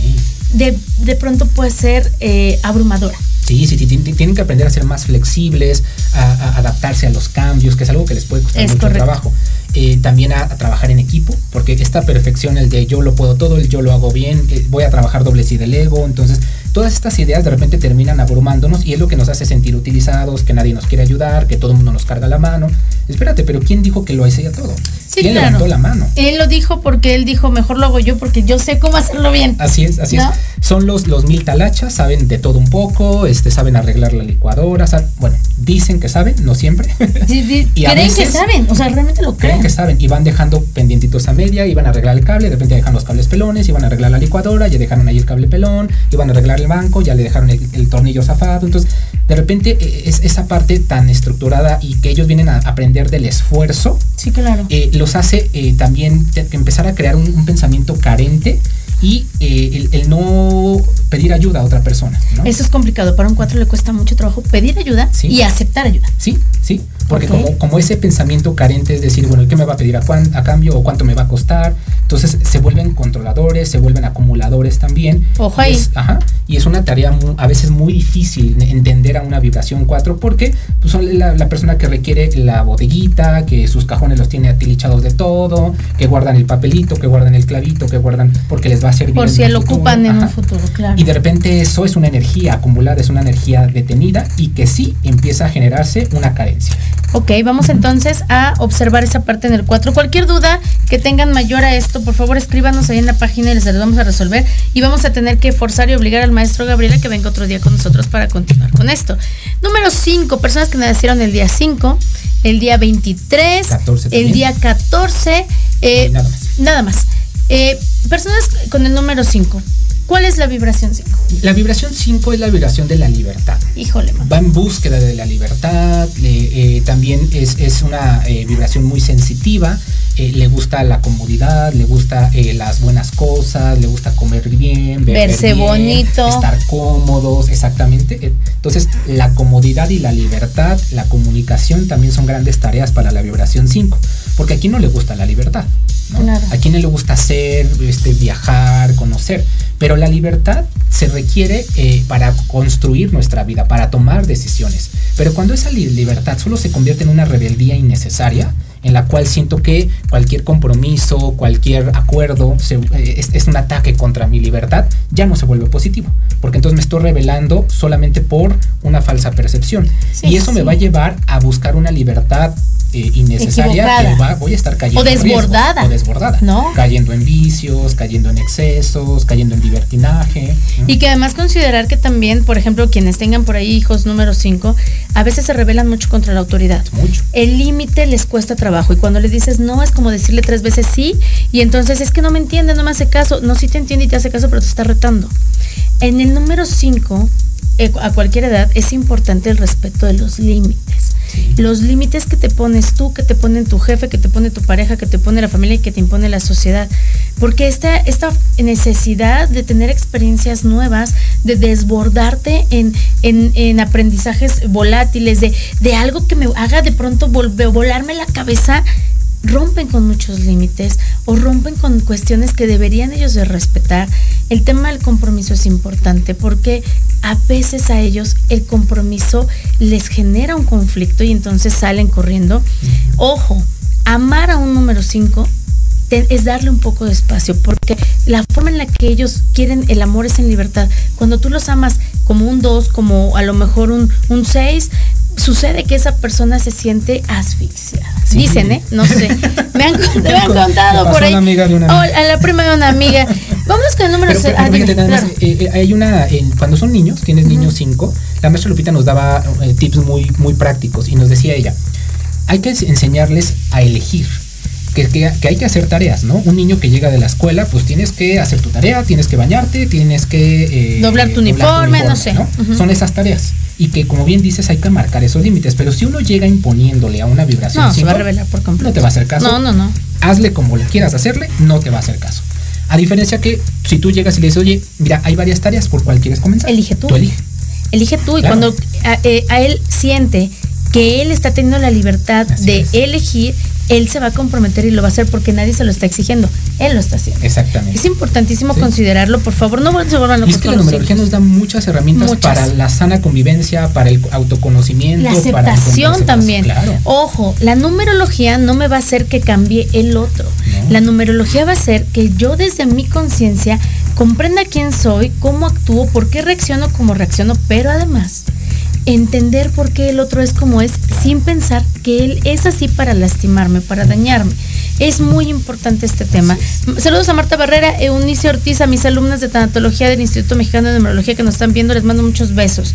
de, de pronto puede ser eh, abrumadora. Sí, sí, sí, ti- ti- tienen que aprender a ser más flexibles, a, a adaptarse a los cambios, que es algo que les puede costar Es mucho correcto. trabajo. Eh, también a, a trabajar en equipo, porque esta perfección, el de yo lo puedo todo, el yo lo hago bien, eh, voy a trabajar doble si del ego, entonces todas estas ideas de repente terminan abrumándonos y es lo que nos hace sentir utilizados, que nadie nos quiere ayudar, que todo el mundo nos carga la mano. Espérate, pero ¿quién dijo que lo hacía todo? Sí, ¿Quién claro. levantó la mano? Él lo dijo porque él dijo, mejor lo hago yo porque yo sé cómo hacerlo bien. Así es, así ¿No? es. Son los, los mil talachas, saben de todo un poco, este, saben arreglar la licuadora, bueno, dicen que saben, no siempre. Sí, Y creen que saben, o sea, realmente lo creen. Creen que saben y van dejando pendientitos a media, iban a arreglar el cable, de repente dejan los cables pelones, iban a arreglar la licuadora, ya dejaron ahí el cable pelón, iban a arreglar el banco, ya le dejaron el, el tornillo zafado. Entonces, de repente eh, es esa parte tan estructurada y que ellos vienen a aprender del esfuerzo, Sí, claro. eh, los hace eh, también empezar a crear un, un pensamiento carente y eh, el, el no pedir ayuda a otra persona. ¿no? Eso es complicado. Para un 4 le cuesta mucho trabajo pedir ayuda Sí. y aceptar ayuda. Sí, sí, porque como, como ese pensamiento carente es decir, bueno, ¿qué me va a pedir a, cuán- a cambio o cuánto me va a costar? Entonces se vuelven controladores, se vuelven acumuladores también. Ojo Y ahí. es- ajá, y es una tarea mu- a veces muy difícil de entender a una vibración 4 porque pues, son la, la persona que requiere la bodeguita, que sus cajones los tiene atilichados de todo, que guardan el papelito, que guardan el clavito, que guardan porque les va a servir Por si lo futuro. ocupan en un futuro, claro. Y de repente eso es una energía acumulada, es una energía detenida y que sí empieza a generarse una carencia. Ok, vamos entonces a observar esa parte en el 4. Cualquier duda que tengan mayor a esto, por favor escríbanos ahí en la página y les las vamos a resolver. Y vamos a tener que forzar y obligar al maestro Gabriela que venga otro día con nosotros para continuar con esto. Número 5, personas que nacieron el día 5, el día 23, 14 el día 14, eh, nada más. nada más. Eh, personas con el número 5. ¿Cuál es la vibración 5? La vibración 5 es la vibración de la libertad. Híjole, man. Va en búsqueda de la libertad, eh, también es, es una eh, vibración muy sensitiva, eh, le gusta la comodidad, le gusta eh, las buenas cosas, le gusta comer bien, beber Verse bien, bonito. estar cómodos, exactamente. Entonces, la comodidad y la libertad, la comunicación también son grandes tareas para la vibración 5, porque aquí no le gusta la libertad. ¿no? Claro. A quien no le gusta hacer, este, viajar, conocer. Pero la libertad se requiere eh, para construir nuestra vida, para tomar decisiones. Pero cuando esa li- libertad solo se convierte en una rebeldía innecesaria, en la cual siento que cualquier compromiso, cualquier acuerdo se- eh, es, es un ataque contra mi libertad, ya no se vuelve positivo. Porque entonces me estoy rebelando solamente por una falsa percepción. Sí, y eso me sí. va a llevar a buscar una libertad eh, innecesaria que va- voy a estar cayendo O desbordada. o desbordada ¿No? cayendo en vicios cayendo en excesos cayendo en libertinaje ¿no? Y que además considerar que también, por ejemplo, quienes tengan por ahí hijos número 5, a veces se rebelan mucho contra la autoridad. mucho El límite les cuesta y cuando le dices no es como decirle tres veces sí y entonces es que no me entiende, no me hace caso. No, sí te entiende y te hace caso, pero te está retando. En el número 5, a cualquier edad, es importante el respeto de los límites. Los límites que te pones tú, que te pone tu jefe, que te pone tu pareja, que te pone la familia y que te impone la sociedad. Porque esta, esta necesidad de tener experiencias nuevas, de desbordarte en, en, en aprendizajes volátiles, de, de algo que me haga de pronto volver, volarme la cabeza, rompen con muchos límites o rompen con cuestiones que deberían ellos de respetar. El tema del compromiso es importante porque a veces a ellos el compromiso les genera un conflicto y entonces salen corriendo. Ojo, amar a un número 5 es darle un poco de espacio, porque la forma en la que ellos quieren el amor es en libertad. Cuando tú los amas como un 2, como a lo mejor un 6, sucede que esa persona se siente asfixiada. Sí. Dicen, ¿eh? No sé. Me han, me han contado por a ahí. una amiga de una Oh, amiga. a la prima de una amiga. Vámonos con el número Pero, pero Ah, más, claro. eh, eh, hay una, en- cuando son niños, tienes niños 5, la maestra Lupita nos daba eh, tips muy, muy prácticos y nos decía ella, hay que enseñarles a elegir. Que, que- que hay que hacer tareas, ¿no? Un niño que llega de la escuela, pues tienes que hacer tu tarea, tienes que bañarte, tienes que... eh, Doblar tu uniforme, no sé. Son esas tareas. Y que, como bien dices, hay que marcar esos límites. Pero si uno llega imponiéndole a una vibración No, se va a revelar por completo. no te va a hacer caso. No, no, no. hazle como le quieras hacerle, no te va a hacer caso. A diferencia que si tú llegas y le dices, oye, mira, hay varias tareas, ¿por cuál quieres comenzar? Elige tú. Tú elige. Elige tú y Claro. cuando a, eh, a él siente que él está teniendo la libertad Así de es. elegir, él se va a comprometer y lo va a hacer porque nadie se lo está exigiendo. Él lo está haciendo. Exactamente. Es importantísimo Sí. considerarlo, por favor, no se vuelvan Y locos es que la numerología nos da muchas herramientas Muchas. para la sana convivencia, para el autoconocimiento. La para aceptación también. Claro. Ojo, la numerología no me va a hacer que cambie el otro. No. La numerología va a hacer que yo desde mi conciencia comprenda quién soy, cómo actúo, por qué reacciono como reacciono, pero además entender por qué el otro es como es sin pensar que él es así para lastimarme, para dañarme. Es muy importante este tema. Saludos a Marta Barrera, Eunice Ortiz, a mis alumnas de tanatología del Instituto Mexicano de Numerología que nos están viendo, les mando muchos besos.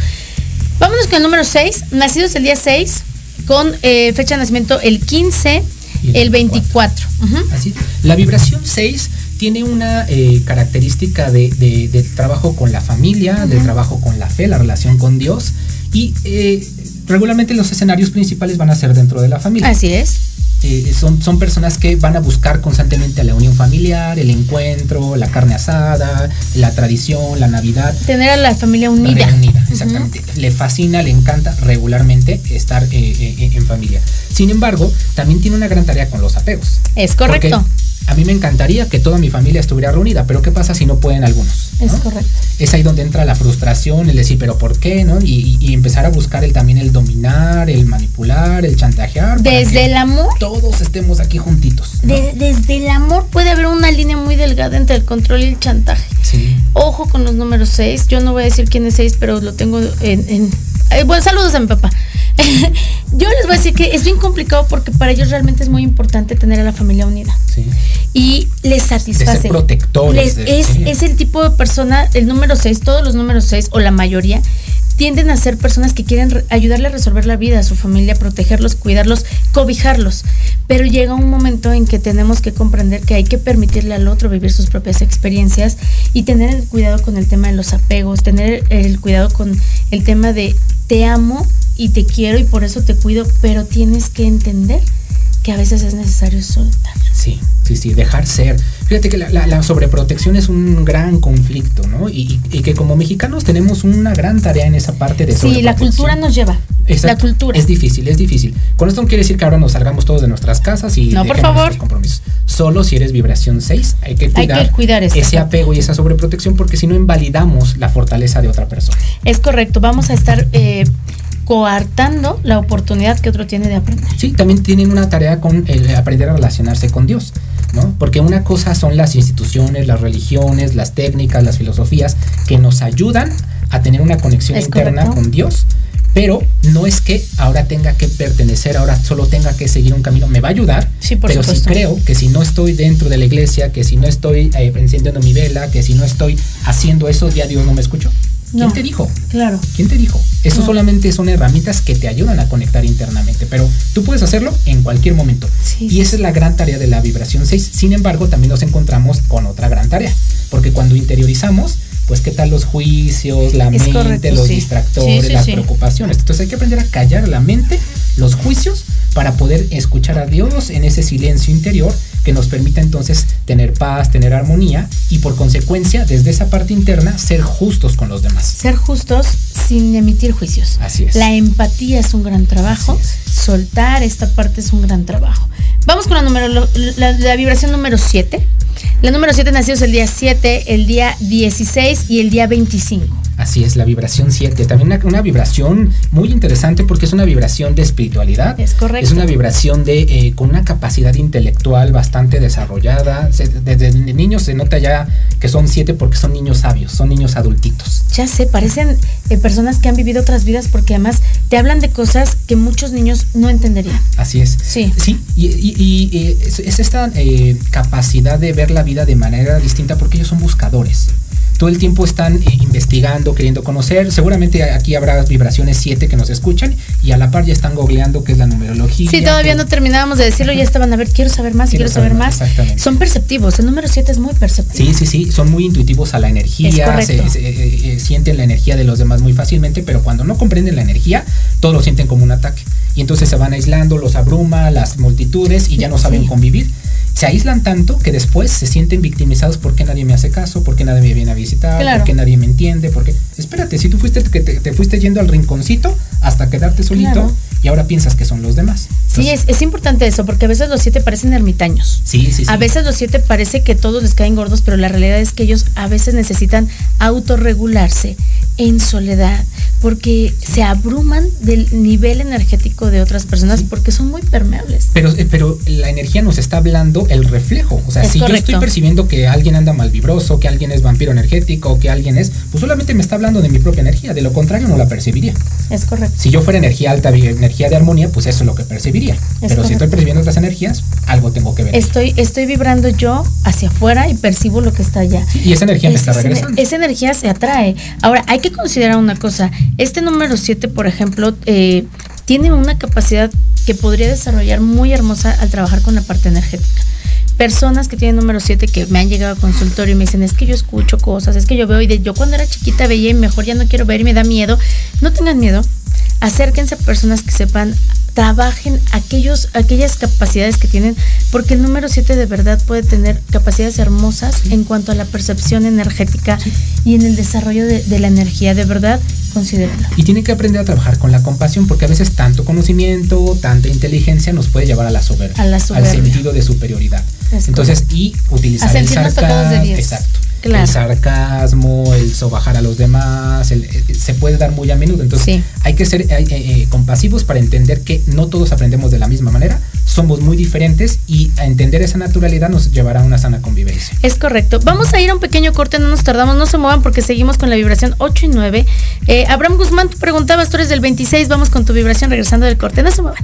Vámonos con el número 6, nacidos el día 6, con eh, fecha de nacimiento el 15, Y el el 24. Ujú. Así. La vibración 6 tiene una eh, característica de, de- de trabajo con la familia, de trabajo con la fe, la relación con Dios. Y eh, regularmente los escenarios principales van a ser dentro de la familia. Así es. Eh, son, son personas que van a buscar constantemente la unión familiar, el encuentro, la carne asada, la tradición, la Navidad. Tener a la familia unida. Reunida, exactamente. Le fascina, le encanta regularmente estar eh, eh, en familia. Sin embargo, también tiene una gran tarea con los apegos. Es correcto. A mí me encantaría que toda mi familia estuviera reunida, pero ¿qué pasa si no pueden algunos? Es ¿no? correcto. Es ahí donde entra la frustración, el decir, pero ¿por qué? ¿no? Y, empezar a buscar el, también el dominar, el manipular, el chantajear. Desde el amor, Todos estemos aquí juntitos. ¿no? de- desde el amor puede haber una línea muy delgada entre el control y el chantaje. Sí. Ojo con los números 6. Yo no voy a decir quién es 6, pero lo tengo en... en- eh, bueno, saludos a mi papá. Yo les voy a decir que es bien complicado porque para ellos realmente es muy importante tener a la familia unida. Sí. y les satisface. De ser Les- protectores, de- es, sí. es el tipo de persona, el número 6, todos los números 6 o la mayoría tienden a ser personas que quieren re- ayudarle a resolver la vida a su familia, protegerlos, cuidarlos, cobijarlos. Pero llega un momento en que tenemos que comprender que hay que permitirle al otro vivir sus propias experiencias y tener el cuidado con el tema de los apegos, tener el cuidado con el tema de te amo y te quiero y por eso te cuido, pero tienes que entender que a veces es necesario soltar. Sí, sí, sí, dejar ser. Fíjate que la, la- la sobreprotección es un gran conflicto, ¿no? Y, que como mexicanos tenemos una gran tarea en esa parte de Sí, la cultura nos lleva. Exacto. La cultura. Es difícil, es difícil. Con esto no quiere decir que ahora nos salgamos todos de nuestras casas y No, por favor. nuestros compromisos. Solo si eres vibración 6, hay que Hay cuidar, que cuidar ese parte. apego y esa sobreprotección porque si no invalidamos la fortaleza de otra persona. Es correcto, vamos a estar eh, coartando la oportunidad que otro tiene de aprender. Sí, también tienen una tarea con el aprender a relacionarse con Dios, ¿no? Porque una cosa son las instituciones, las religiones, las técnicas, las filosofías que nos ayudan a tener una conexión Es interna correcto. con Dios. Pero no es que ahora tenga que pertenecer, ahora solo tenga que seguir un camino. Me va a ayudar, Sí, por pero supuesto. creo que si no estoy dentro de la iglesia, que si no estoy eh, encendiendo mi vela, que si no estoy haciendo eso, ya Dios no me escuchó. ¿Quién No. te dijo? Claro. ¿Quién te dijo? Eso solamente son herramientas que te ayudan a conectar internamente, pero tú puedes hacerlo en cualquier momento. Sí, y esa es la gran tarea de la vibración 6. Sin embargo, también nos encontramos con otra gran tarea, porque cuando interiorizamos, pues qué tal los juicios, la Es mente, correcto, los sí. distractores, Sí, las preocupaciones. Entonces hay que aprender a callar la mente, los juicios, para poder escuchar a Dios en ese silencio interior que nos permita entonces tener paz, tener armonía y por consecuencia, desde esa parte interna, ser justos con los demás. Ser justos sin emitir juicios. Así es. La empatía es un gran trabajo. Soltar esta parte es un gran trabajo. Vamos con la, número, la, la vibración número 7. La número 7 nació el día 7, el día 16 y el día 25. Así es, la vibración 7. También una, una vibración muy interesante porque es una vibración de espiritualidad. Es correcto. Es una vibración de eh, con una capacidad intelectual bastante desarrollada. Se- desde niños se nota ya que son 7 porque son niños sabios, son niños adultitos. Ya sé, parecen eh, personas que han vivido otras vidas porque además te hablan de cosas que muchos niños no entenderían. Así es. Sí. Sí, y, y- y, eh, es, es esta eh, capacidad de ver la vida de manera distinta porque ellos son buscadores. Todo el tiempo están eh, investigando, queriendo conocer. Seguramente aquí habrá vibraciones 7 que nos escuchan y a la par ya están googleando qué es la numerología. Sí, todavía no terminábamos de decirlo, ya estaban a ver, quiero saber más, Quiero quiero, saber saber más. exactamente. Son perceptivos, el número 7 es muy perceptivo. Sí, sí, sí, son muy intuitivos a la energía, correcto. se- se- eh, eh, sienten la energía de los demás muy fácilmente, pero cuando no comprenden la energía, todos lo sienten como un ataque. Y entonces se van aislando, los abruma, las multitudes y ya no saben Sí. convivir. Se aíslan tanto que después se sienten victimizados porque nadie me hace caso, porque nadie me viene a visitar, Claro. porque nadie me entiende, porque espérate, si tú fuiste que te, te fuiste yendo al rinconcito hasta quedarte solito Claro. Y ahora piensas que son los demás. Sí, es, es importante eso, porque a veces los siete parecen ermitaños. Sí, sí, sí. A veces los siete parece que todos les caen gordos, pero la realidad es que ellos a veces necesitan autorregularse en soledad, porque se abruman del nivel energético de otras personas, porque son muy permeables. Pero, eh, pero la energía nos está hablando el reflejo. O sea, Es si yo estoy percibiendo que alguien anda mal vibroso, que alguien es vampiro energético, que alguien es, pues solamente me está hablando de mi propia energía. De lo contrario, no la percibiría. Es correcto. Si yo fuera energía alta, energía de armonía, pues eso es lo que percibiría. pero si estoy percibiendo otras energías, algo tengo que ver. Estoy, estoy vibrando yo hacia afuera y percibo lo que está allá. y esa energía me está Esa- regresando. Esa energía se atrae. Ahora, hay que considerar una cosa. Este número 7, por ejemplo, eh, tiene una capacidad que podría desarrollar muy hermosa al trabajar con la parte energética. Personas que tienen número 7 que me han llegado al consultorio y me dicen, es que yo escucho cosas, es que yo veo y de yo cuando era chiquita veía y mejor ya no quiero ver y me da miedo. No tengan miedo. Acérquense a personas que sepan trabajen aquellos, aquellas capacidades que tienen, porque el número 7 de verdad puede tener capacidades hermosas en cuanto a la percepción energética y en el desarrollo de, de la energía, de verdad, considérenlo. Y tienen que aprender a trabajar con la compasión, porque a veces tanto conocimiento, tanta inteligencia nos puede llevar a la soberbia, A la al sentido de superioridad. Es Entonces, y utilizar A el sarcasmo, exacto. Claro. El sarcasmo, el sobajar a los demás, el- eh, se puede dar muy a menudo. Entonces, Sí. hay que ser eh, eh, compasivos para entender que no todos aprendemos de la misma manera, somos muy diferentes y a entender esa naturalidad nos llevará a una sana convivencia. Es correcto. Vamos a ir a un pequeño corte, no nos tardamos, no se muevan porque seguimos con la vibración 8 y 9. Eh, Abraham Guzmán, tú preguntabas, tú eres del 26, vamos con tu vibración regresando del corte, no se muevan.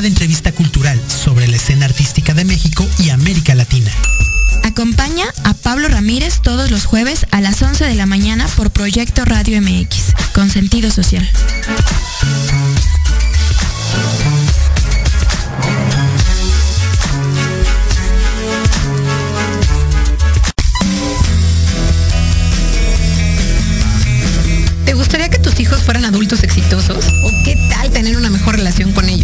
De entrevista cultural sobre la escena artística de México y América Latina. Acompaña a Pablo Ramírez todos los jueves a las 11 de la mañana por Proyecto Radio MX, con sentido social. ¿Te gustaría que tus hijos fueran adultos exitosos? ¿O qué tal tener una mejor relación con ellos?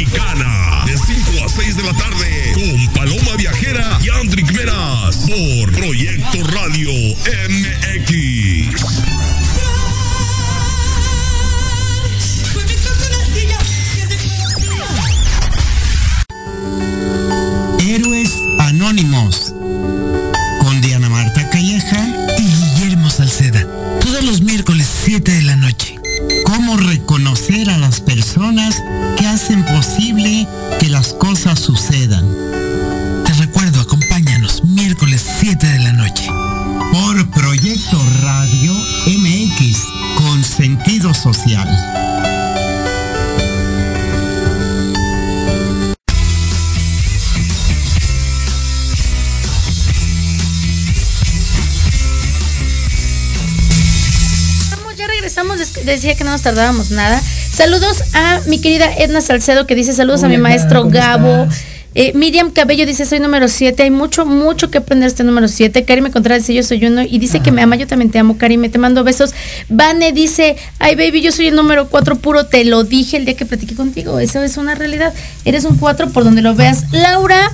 Mexicana de 5 a 6 de la tarde con Paloma Viajera y Andrick Meras por Proyecto Radio MX. Regresamos, decía que no nos tardábamos nada. Saludos a mi querida Edna Salcedo que dice saludos a mi maestro ¿cómo Gabo. estás? Eh, Miriam Cabello dice soy número 7, hay mucho, mucho que aprender este número 7. Karime Contreras dice yo soy uno y dice que me ama, yo también te amo, Karime, te mando besos. Vane dice, ay baby, yo soy el número 4 puro, te lo dije el día que platiqué contigo, eso es una realidad. Eres un 4 por donde lo veas. Laura,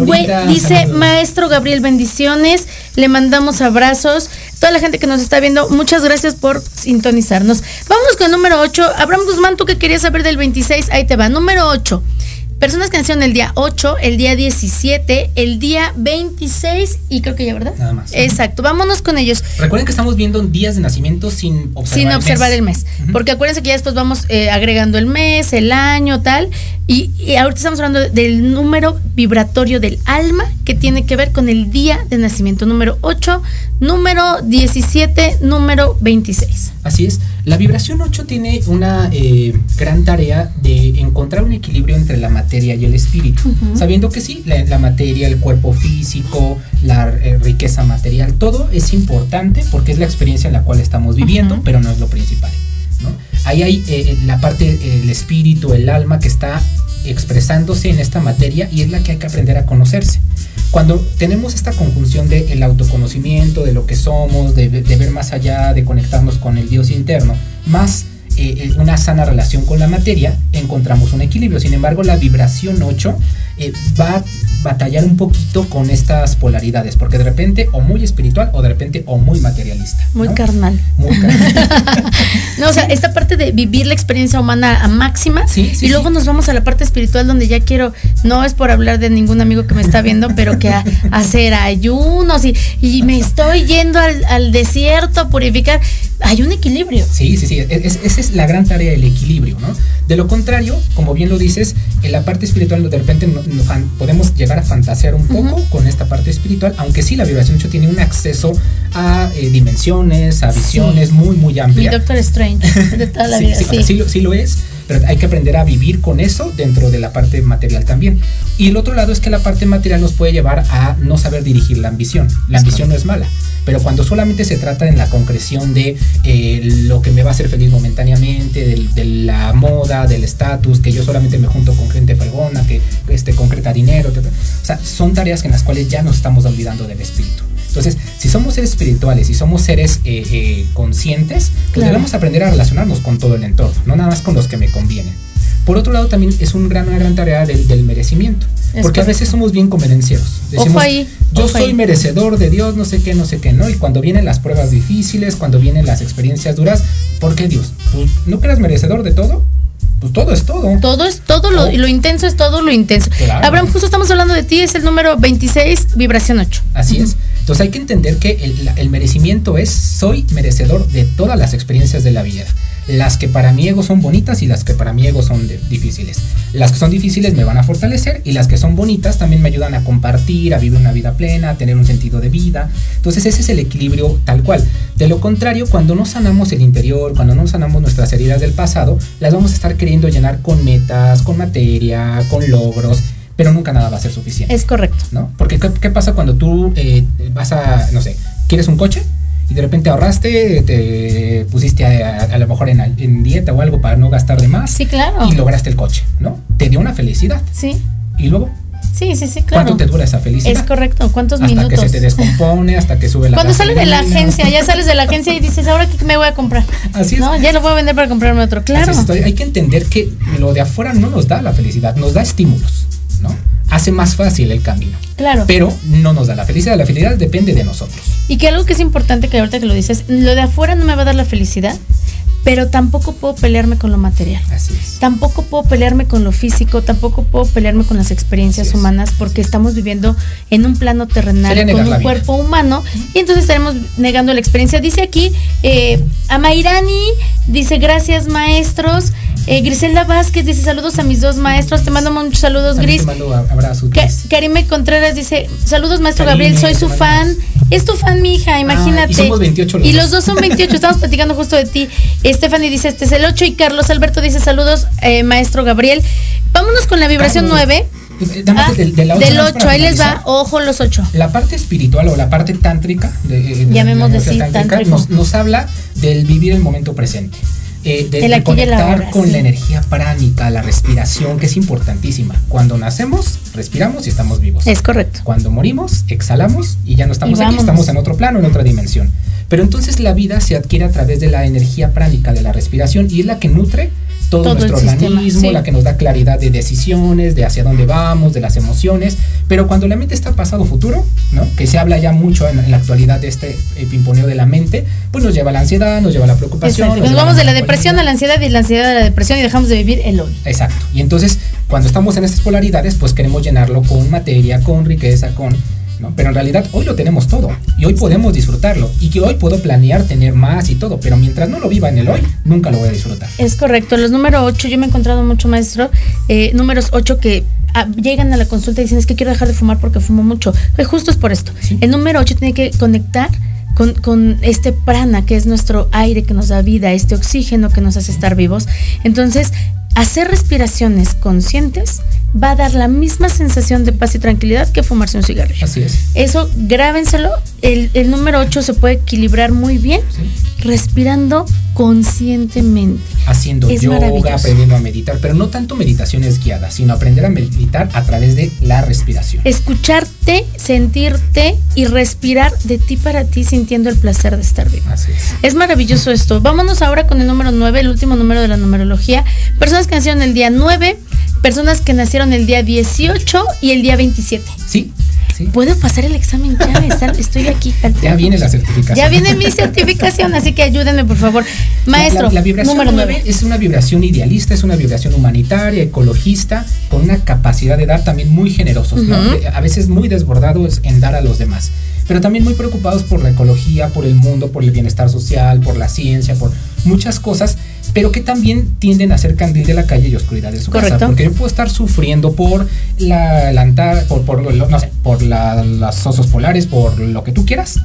güey, dice saludos. maestro Gabriel, bendiciones, le mandamos abrazos. Toda la gente que nos está viendo, muchas gracias por sintonizarnos. Vámonos con el número 8. Abraham Guzmán, tú que querías saber del 26, ahí te va. Número 8. Personas que nacieron el día 8, el día 17, el día 26 y creo que ya, ¿verdad? Nada más. Exacto, vámonos con ellos. Recuerden que estamos viendo días de nacimiento sin observar Sin observar el mes. Porque acuérdense que ya después vamos eh, agregando el mes, el año, tal. Y, y ahorita estamos hablando del número vibratorio del alma que tiene que ver con el día de nacimiento. Número 8, número 17, número 26. Así es. La vibración 8 tiene una eh, gran tarea de encontrar un equilibrio entre la materia y el espíritu. Sabiendo que sí, la, la materia, el cuerpo físico, la eh, riqueza material, todo es importante porque es la experiencia en la cual estamos viviendo, pero no es lo principal. Ahí hay eh, la parte, el espíritu, el alma que está expresándose en esta materia y es la que hay que aprender a conocerse. Cuando tenemos esta conjunción del el autoconocimiento, de lo que somos, de ver más allá, de conectarnos con el Dios interno, más eh, eh, una sana relación con la materia, encontramos un equilibrio. Sin embargo, la vibración 8 eh, va a batallar un poquito con estas polaridades, porque de repente o muy espiritual o de repente o muy materialista. Muy ¿no? carnal. Muy carnal. No, o sea, esta parte de vivir la experiencia humana a máxima Sí, sí, y luego sí. nos vamos a la parte espiritual donde ya quiero, no es por hablar de ningún amigo que me está viendo, pero que a, hacer ayunos y, y me estoy yendo al, al desierto a purificar. Hay un equilibrio. Sí, sí, sí. es- es- esa es la gran tarea del equilibrio, ¿no? De lo contrario, como bien lo dices, en la parte espiritual de repente no- no podemos llegar a fantasear un poco con esta parte espiritual, aunque sí la vibración 8 tiene un acceso a eh, dimensiones, a visiones muy, muy Mi amplia. Doctor Strange de toda la Sí, vida. sí, o sea, sí. sí lo, sí lo es, pero hay que aprender a vivir con eso dentro de la parte material también. Y el otro lado es que la parte material nos puede llevar a no saber dirigir la ambición. La ambición no es mala, pero cuando solamente se trata en la concreción de eh, lo que me va a hacer feliz momentáneamente, de, la moda, del estatus, que yo solamente me junto con gente fregona, que este, concreta dinero, etc. o sea, son tareas en las cuales ya nos estamos olvidando del espíritu. Entonces, si somos seres espirituales, si somos seres eh, eh, conscientes, pues Claro. debemos aprender a relacionarnos con todo el entorno, no nada más con los que me convienen. Por otro lado, también es un gran, una gran tarea del, del merecimiento. Es Porque a veces somos bien convenencieros. Ojo ahí, yo ojo soy ahí. merecedor de Dios, no sé qué, no sé qué, ¿no? Y cuando vienen las pruebas difíciles, cuando vienen las experiencias duras, ¿por qué Dios? Pues, ¿No creas merecedor de todo? Pues todo es todo. Todo es todo lo, Oh. lo intenso es todo lo intenso. Claro. Abraham, justo estamos hablando de ti, es el número 26, vibración 8. Así es. Entonces hay que entender que el merecimiento es soy merecedor de todas las experiencias de la vida. Las que para mi ego son bonitas y las que para mi ego son de- difíciles. Las que son difíciles me van a fortalecer y las que son bonitas también me ayudan a compartir, a vivir una vida plena, a tener un sentido de vida. Entonces ese es el equilibrio tal cual. De lo contrario, cuando no sanamos el interior, cuando no sanamos nuestras heridas del pasado, las vamos a estar queriendo llenar con metas, con materia, con logros, pero nunca nada va a ser suficiente. Es correcto. ¿no? Porque ¿qué, qué pasa cuando tú eh, vas a, no sé, quieres un coche y de repente ahorraste, te pusiste a, a- a lo mejor en, en dieta o algo para no gastar de más Sí, claro. y lograste el coche, ¿no? Te dio una felicidad. Sí. Y luego, Sí, sí, sí, claro. ¿cuánto te dura esa felicidad? Es correcto. ¿Cuántos hasta minutos? que se te descompone, hasta que sube la Cuando sales de la agencia, ya sales de la agencia y dices, ¿ahora qué me voy a comprar? Así es. No, ya lo voy a vender para comprarme otro. Claro. Así es, hay que entender que lo de afuera no nos da la felicidad, nos da estímulos. Hace más fácil el camino. Claro. Pero no nos da la felicidad, la felicidad depende de nosotros. Y que algo que es importante que ahorita que lo dices, lo de afuera no me va a dar la felicidad, pero tampoco puedo pelearme con lo material. Así es. Tampoco puedo pelearme con lo físico, tampoco puedo pelearme con las experiencias humanas porque estamos viviendo en un plano terrenal con un vida. cuerpo humano y entonces estaremos negando la experiencia. Dice aquí eh, Amairani, dice gracias maestros. Eh, Griselda Vázquez dice saludos a mis dos maestros. Te mando muchos saludos, También Gris. te mando abrazos. Ka-. Karime Contreras dice, saludos maestro Karime, Gabriel, soy su mando fan. Es tu fan, mi hija, imagínate. y somos 28 los Y dos. los dos son 28, estamos platicando justo de ti. Stephanie dice, este es el 8 y Carlos Alberto dice, saludos, eh, maestro Gabriel. Vámonos con la vibración Carlos, 9. eh, dame Ah, del- de la ocho, del nada más 8, para ahí les va, ojo los 8. La parte espiritual o la parte tántrica, de, eh, de así, tántrica, nos, nos habla del vivir el momento presente. Eh, de, de conectar con sí. la energía pránica, la respiración, que es importantísima. Cuando nacemos, respiramos y estamos vivos. Es correcto. Cuando morimos, exhalamos y ya no estamos aquí, estamos en otro plano, en otra dimensión. Pero entonces la vida se adquiere a través de la energía pránica, de la respiración, y es la que nutre todo, nuestro organismo, sí. la que nos da claridad de decisiones, de hacia dónde vamos, de las emociones. Pero cuando la mente está pasado futuro, ¿no? que se habla ya mucho en, en la actualidad de este eh, pimponeo de la mente, pues nos lleva a la ansiedad, nos lleva a la preocupación. Nos vamos de la melancolía. depresión a la ansiedad y de la ansiedad a la depresión y dejamos de vivir el hoy. Exacto. Y entonces, cuando estamos en estas polaridades, pues queremos llenarlo con materia, con riqueza, con. ¿No? Pero en realidad hoy lo tenemos todo y hoy podemos disfrutarlo y que hoy puedo planear tener más y todo, pero mientras no lo viva en el hoy, nunca lo voy a disfrutar. Es correcto. Los número 8, yo me he encontrado mucho, maestro, eh, números 8 que ah, llegan a la consulta y dicen es que quiero dejar de fumar porque fumo mucho. Pues justo es por esto. El número 8 tiene que conectar con, con este prana, que es nuestro aire que nos da vida, este oxígeno que nos hace estar vivos. Entonces, hacer respiraciones conscientes va a dar la misma sensación de paz y tranquilidad que fumarse un cigarrillo. Así es. Eso, grábenselo. El, el número 8 se puede equilibrar muy bien respirando conscientemente. Haciendo Es yoga, aprendiendo a meditar, pero no tanto meditaciones guiadas, sino aprender a meditar a través de la respiración. Escucharte, sentirte y respirar de ti para ti sintiendo el placer de estar vivo. Así es. Es maravilloso esto. Vámonos ahora con el número 9, el último número de la numerología. Personas que nacieron el día 9, personas que nacieron el día 18 y el día 27. Sí. ¿Puedo pasar el examen ya? Estoy aquí. Ya viene la certificación. Ya viene mi certificación, así que ayúdenme, por favor. Maestro, La, la- la vibración número 9 9. es una vibración idealista, es una vibración humanitaria, ecologista, con una capacidad de dar también muy generosos, ¿no? Ujú. De- A veces muy desbordados en dar a los demás, pero también muy preocupados por la ecología, por el mundo, por el bienestar social, por la ciencia, por muchas cosas, pero que también tienden a ser candil de la calle y oscuridad de su Correcto. casa, porque yo puedo estar sufriendo por la, la por, por, no sé, por la- los osos polares, por lo que tú quieras,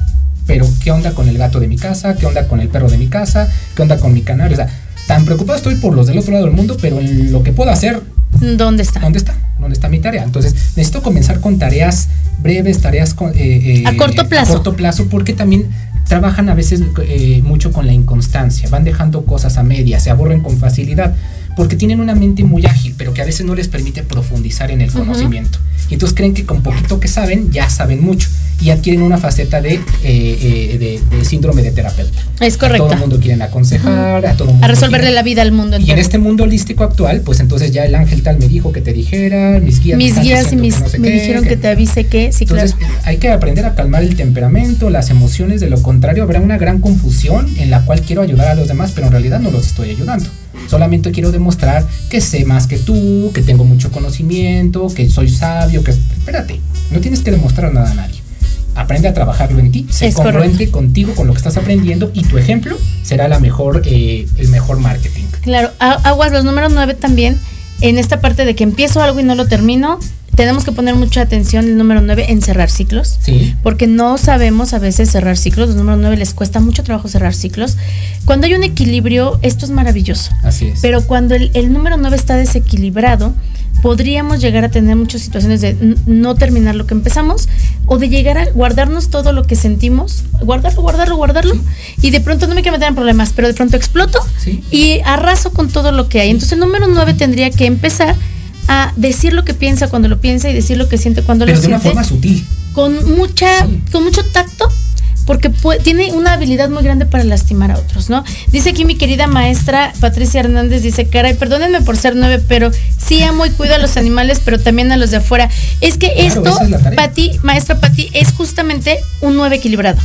pero ¿qué onda con el gato de mi casa? ¿Qué onda con el perro de mi casa? ¿Qué onda con mi canal? O sea, tan preocupado estoy por los del otro lado del mundo, pero en lo que puedo hacer, ¿Dónde está? ¿dónde está? ¿Dónde está mi tarea? Entonces, necesito comenzar con tareas breves, tareas con, eh, eh, A corto plazo. A corto plazo, porque también trabajan a veces eh, mucho con la inconstancia, van dejando cosas a medias, se aburren con facilidad. Porque tienen una mente muy ágil, pero que a veces no les permite profundizar en el conocimiento. Y entonces creen que con poquito que saben, ya saben mucho. Y adquieren una faceta de, eh, eh, de, de síndrome de terapeuta. Es A correcto. todo el mundo quieren aconsejar, a todo mundo A resolverle quieren- la vida al mundo y en este mundo holístico actual, pues entonces ya el ángel tal me dijo que te dijera, mis guías, me Mis guías y mis, no sé me qué, dijeron que- que te avise que, sí, entonces claro. hay que aprender a calmar el temperamento, las emociones, de lo contrario habrá una gran confusión en la cual quiero ayudar a los demás, pero en realidad no los estoy ayudando. Solamente quiero demostrar que sé más que tú, que tengo mucho conocimiento, que soy sabio, que... Espérate, no tienes que demostrar nada a nadie. Aprende a trabajarlo en ti, sé congruente contigo, con lo que estás aprendiendo y tu ejemplo será la mejor, eh, el mejor marketing. Claro, aguas, los números 9 también, en esta parte de que empiezo algo y no lo termino, tenemos que poner mucha atención el número 9 en cerrar ciclos. Sí. Porque no sabemos a veces cerrar ciclos, los números 9 les cuesta mucho trabajo cerrar ciclos. Cuando hay un equilibrio, esto es maravilloso. Así es. Pero cuando el, el número 9 está desequilibrado, podríamos llegar a tener muchas situaciones de no terminar lo que empezamos o de llegar a guardarnos todo lo que sentimos, guardarlo, guardarlo, guardarlo y de pronto no me quiero meter en problemas, pero de pronto exploto y arraso con todo lo que hay. Entonces el número 9 tendría que empezar a decir lo que piensa cuando lo piensa y decir lo que siente cuando Pero lo de una siente forma sutil. con mucha con mucho tacto porque tiene una habilidad muy grande para lastimar a otros, ¿no? Dice aquí mi querida maestra Patricia Hernández, dice, caray, perdónenme por ser nueve, pero sí amo y cuido a los animales, pero también a los de afuera. Es que Claro, esto, es. Pati, maestra Pati, es justamente un nueve equilibrado.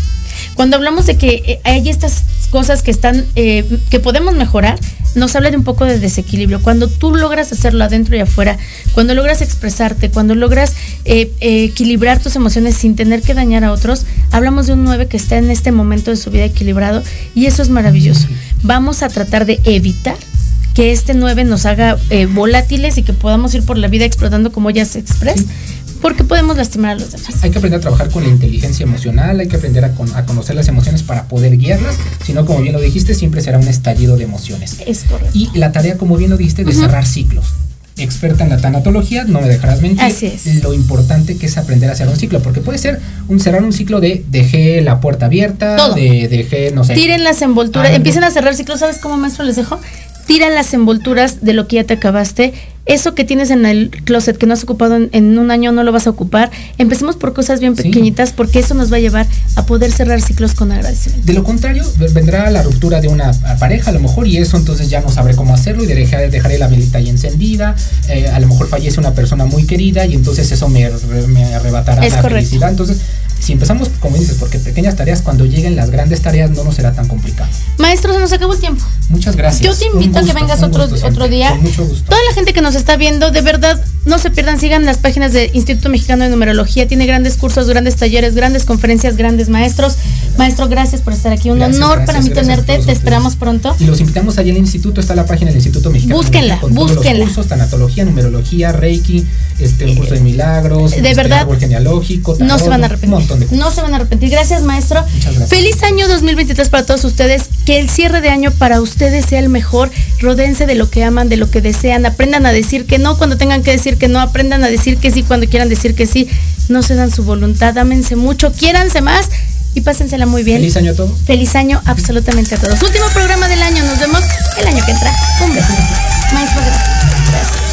Cuando hablamos de que eh, hay estas cosas que están, eh, que podemos mejorar, nos habla de un poco de desequilibrio. Cuando tú logras hacerlo adentro y afuera, cuando logras expresarte, cuando logras eh, equilibrar tus emociones sin tener que dañar a otros, hablamos de un 9 que está en este momento de su vida equilibrado y eso es maravilloso. Vamos a tratar de evitar que este 9 nos haga volátiles y que podamos ir por la vida explotando como ya se expresa, porque podemos lastimar a los demás. Hay que aprender a trabajar con la inteligencia emocional, hay que aprender a, con- a conocer las emociones para poder guiarlas, si no, como bien lo dijiste, siempre será un estallido de emociones. Es correcto. Y la tarea, como bien lo dijiste, de Ujú. cerrar ciclos. Experta en la tanatología, no me dejarás mentir. Así es. Lo importante que es aprender a cerrar un ciclo, porque puede ser un cerrar un ciclo de dejé la puerta abierta, Todo. de dejé, no sé. Tiren las envolturas, Algo. empiecen a cerrar ciclos. ¿Sabes cómo, maestro, les dejo? Tira las envolturas de lo que ya te acabaste. Eso que tienes en el closet que no has ocupado en, en un año no lo vas a ocupar. Empecemos por cosas bien pequeñitas porque eso nos va a llevar a poder cerrar ciclos con agradecimiento. De lo contrario, vendrá la ruptura de una pareja a lo mejor y eso entonces ya no sabré cómo hacerlo y dejaré, dejaré la velita ahí encendida. eh, a lo mejor fallece una persona muy querida y entonces eso me, re- me arrebatará Es la correcto. felicidad. Entonces, si empezamos, como dices, porque pequeñas tareas, cuando lleguen las grandes tareas no nos será tan complicado. Maestro, se nos acabó el tiempo. Muchas gracias. Yo te invito a que vengas otro, otro día. Con mucho gusto. Toda la gente que nos está viendo, de verdad, no se pierdan, sigan las páginas del Instituto Mexicano de Numerología. Tiene grandes cursos, grandes talleres, grandes conferencias, grandes maestros. Maestro, gracias por estar aquí. Un Gracias, honor gracias, para mí tenerte. Te esperamos pronto. Y los invitamos allá al instituto, está la página del Instituto Mexicano. Búsquenla, con todos búsquenla. Los cursos, tanatología, numerología, reiki, este, un curso de milagros, de este, verdad, árbol genealógico, No se van a Un arrepentir. montón de cosas. No se van a arrepentir. Gracias, maestro. Muchas gracias. Feliz año 2023 para todos ustedes. Que el cierre de año para ustedes sea el mejor. Rodense de lo que aman, de lo que desean. Aprendan a decir que no cuando tengan que decir que no. Aprendan a decir que sí cuando quieran decir que sí. No se dan su voluntad. Ámense mucho. Quiéranse más. Y pásensela muy bien. Feliz año a todos. Feliz año absolutamente a todos. Último programa del año. Nos vemos el año que entra. Un beso. Maestro. Gracias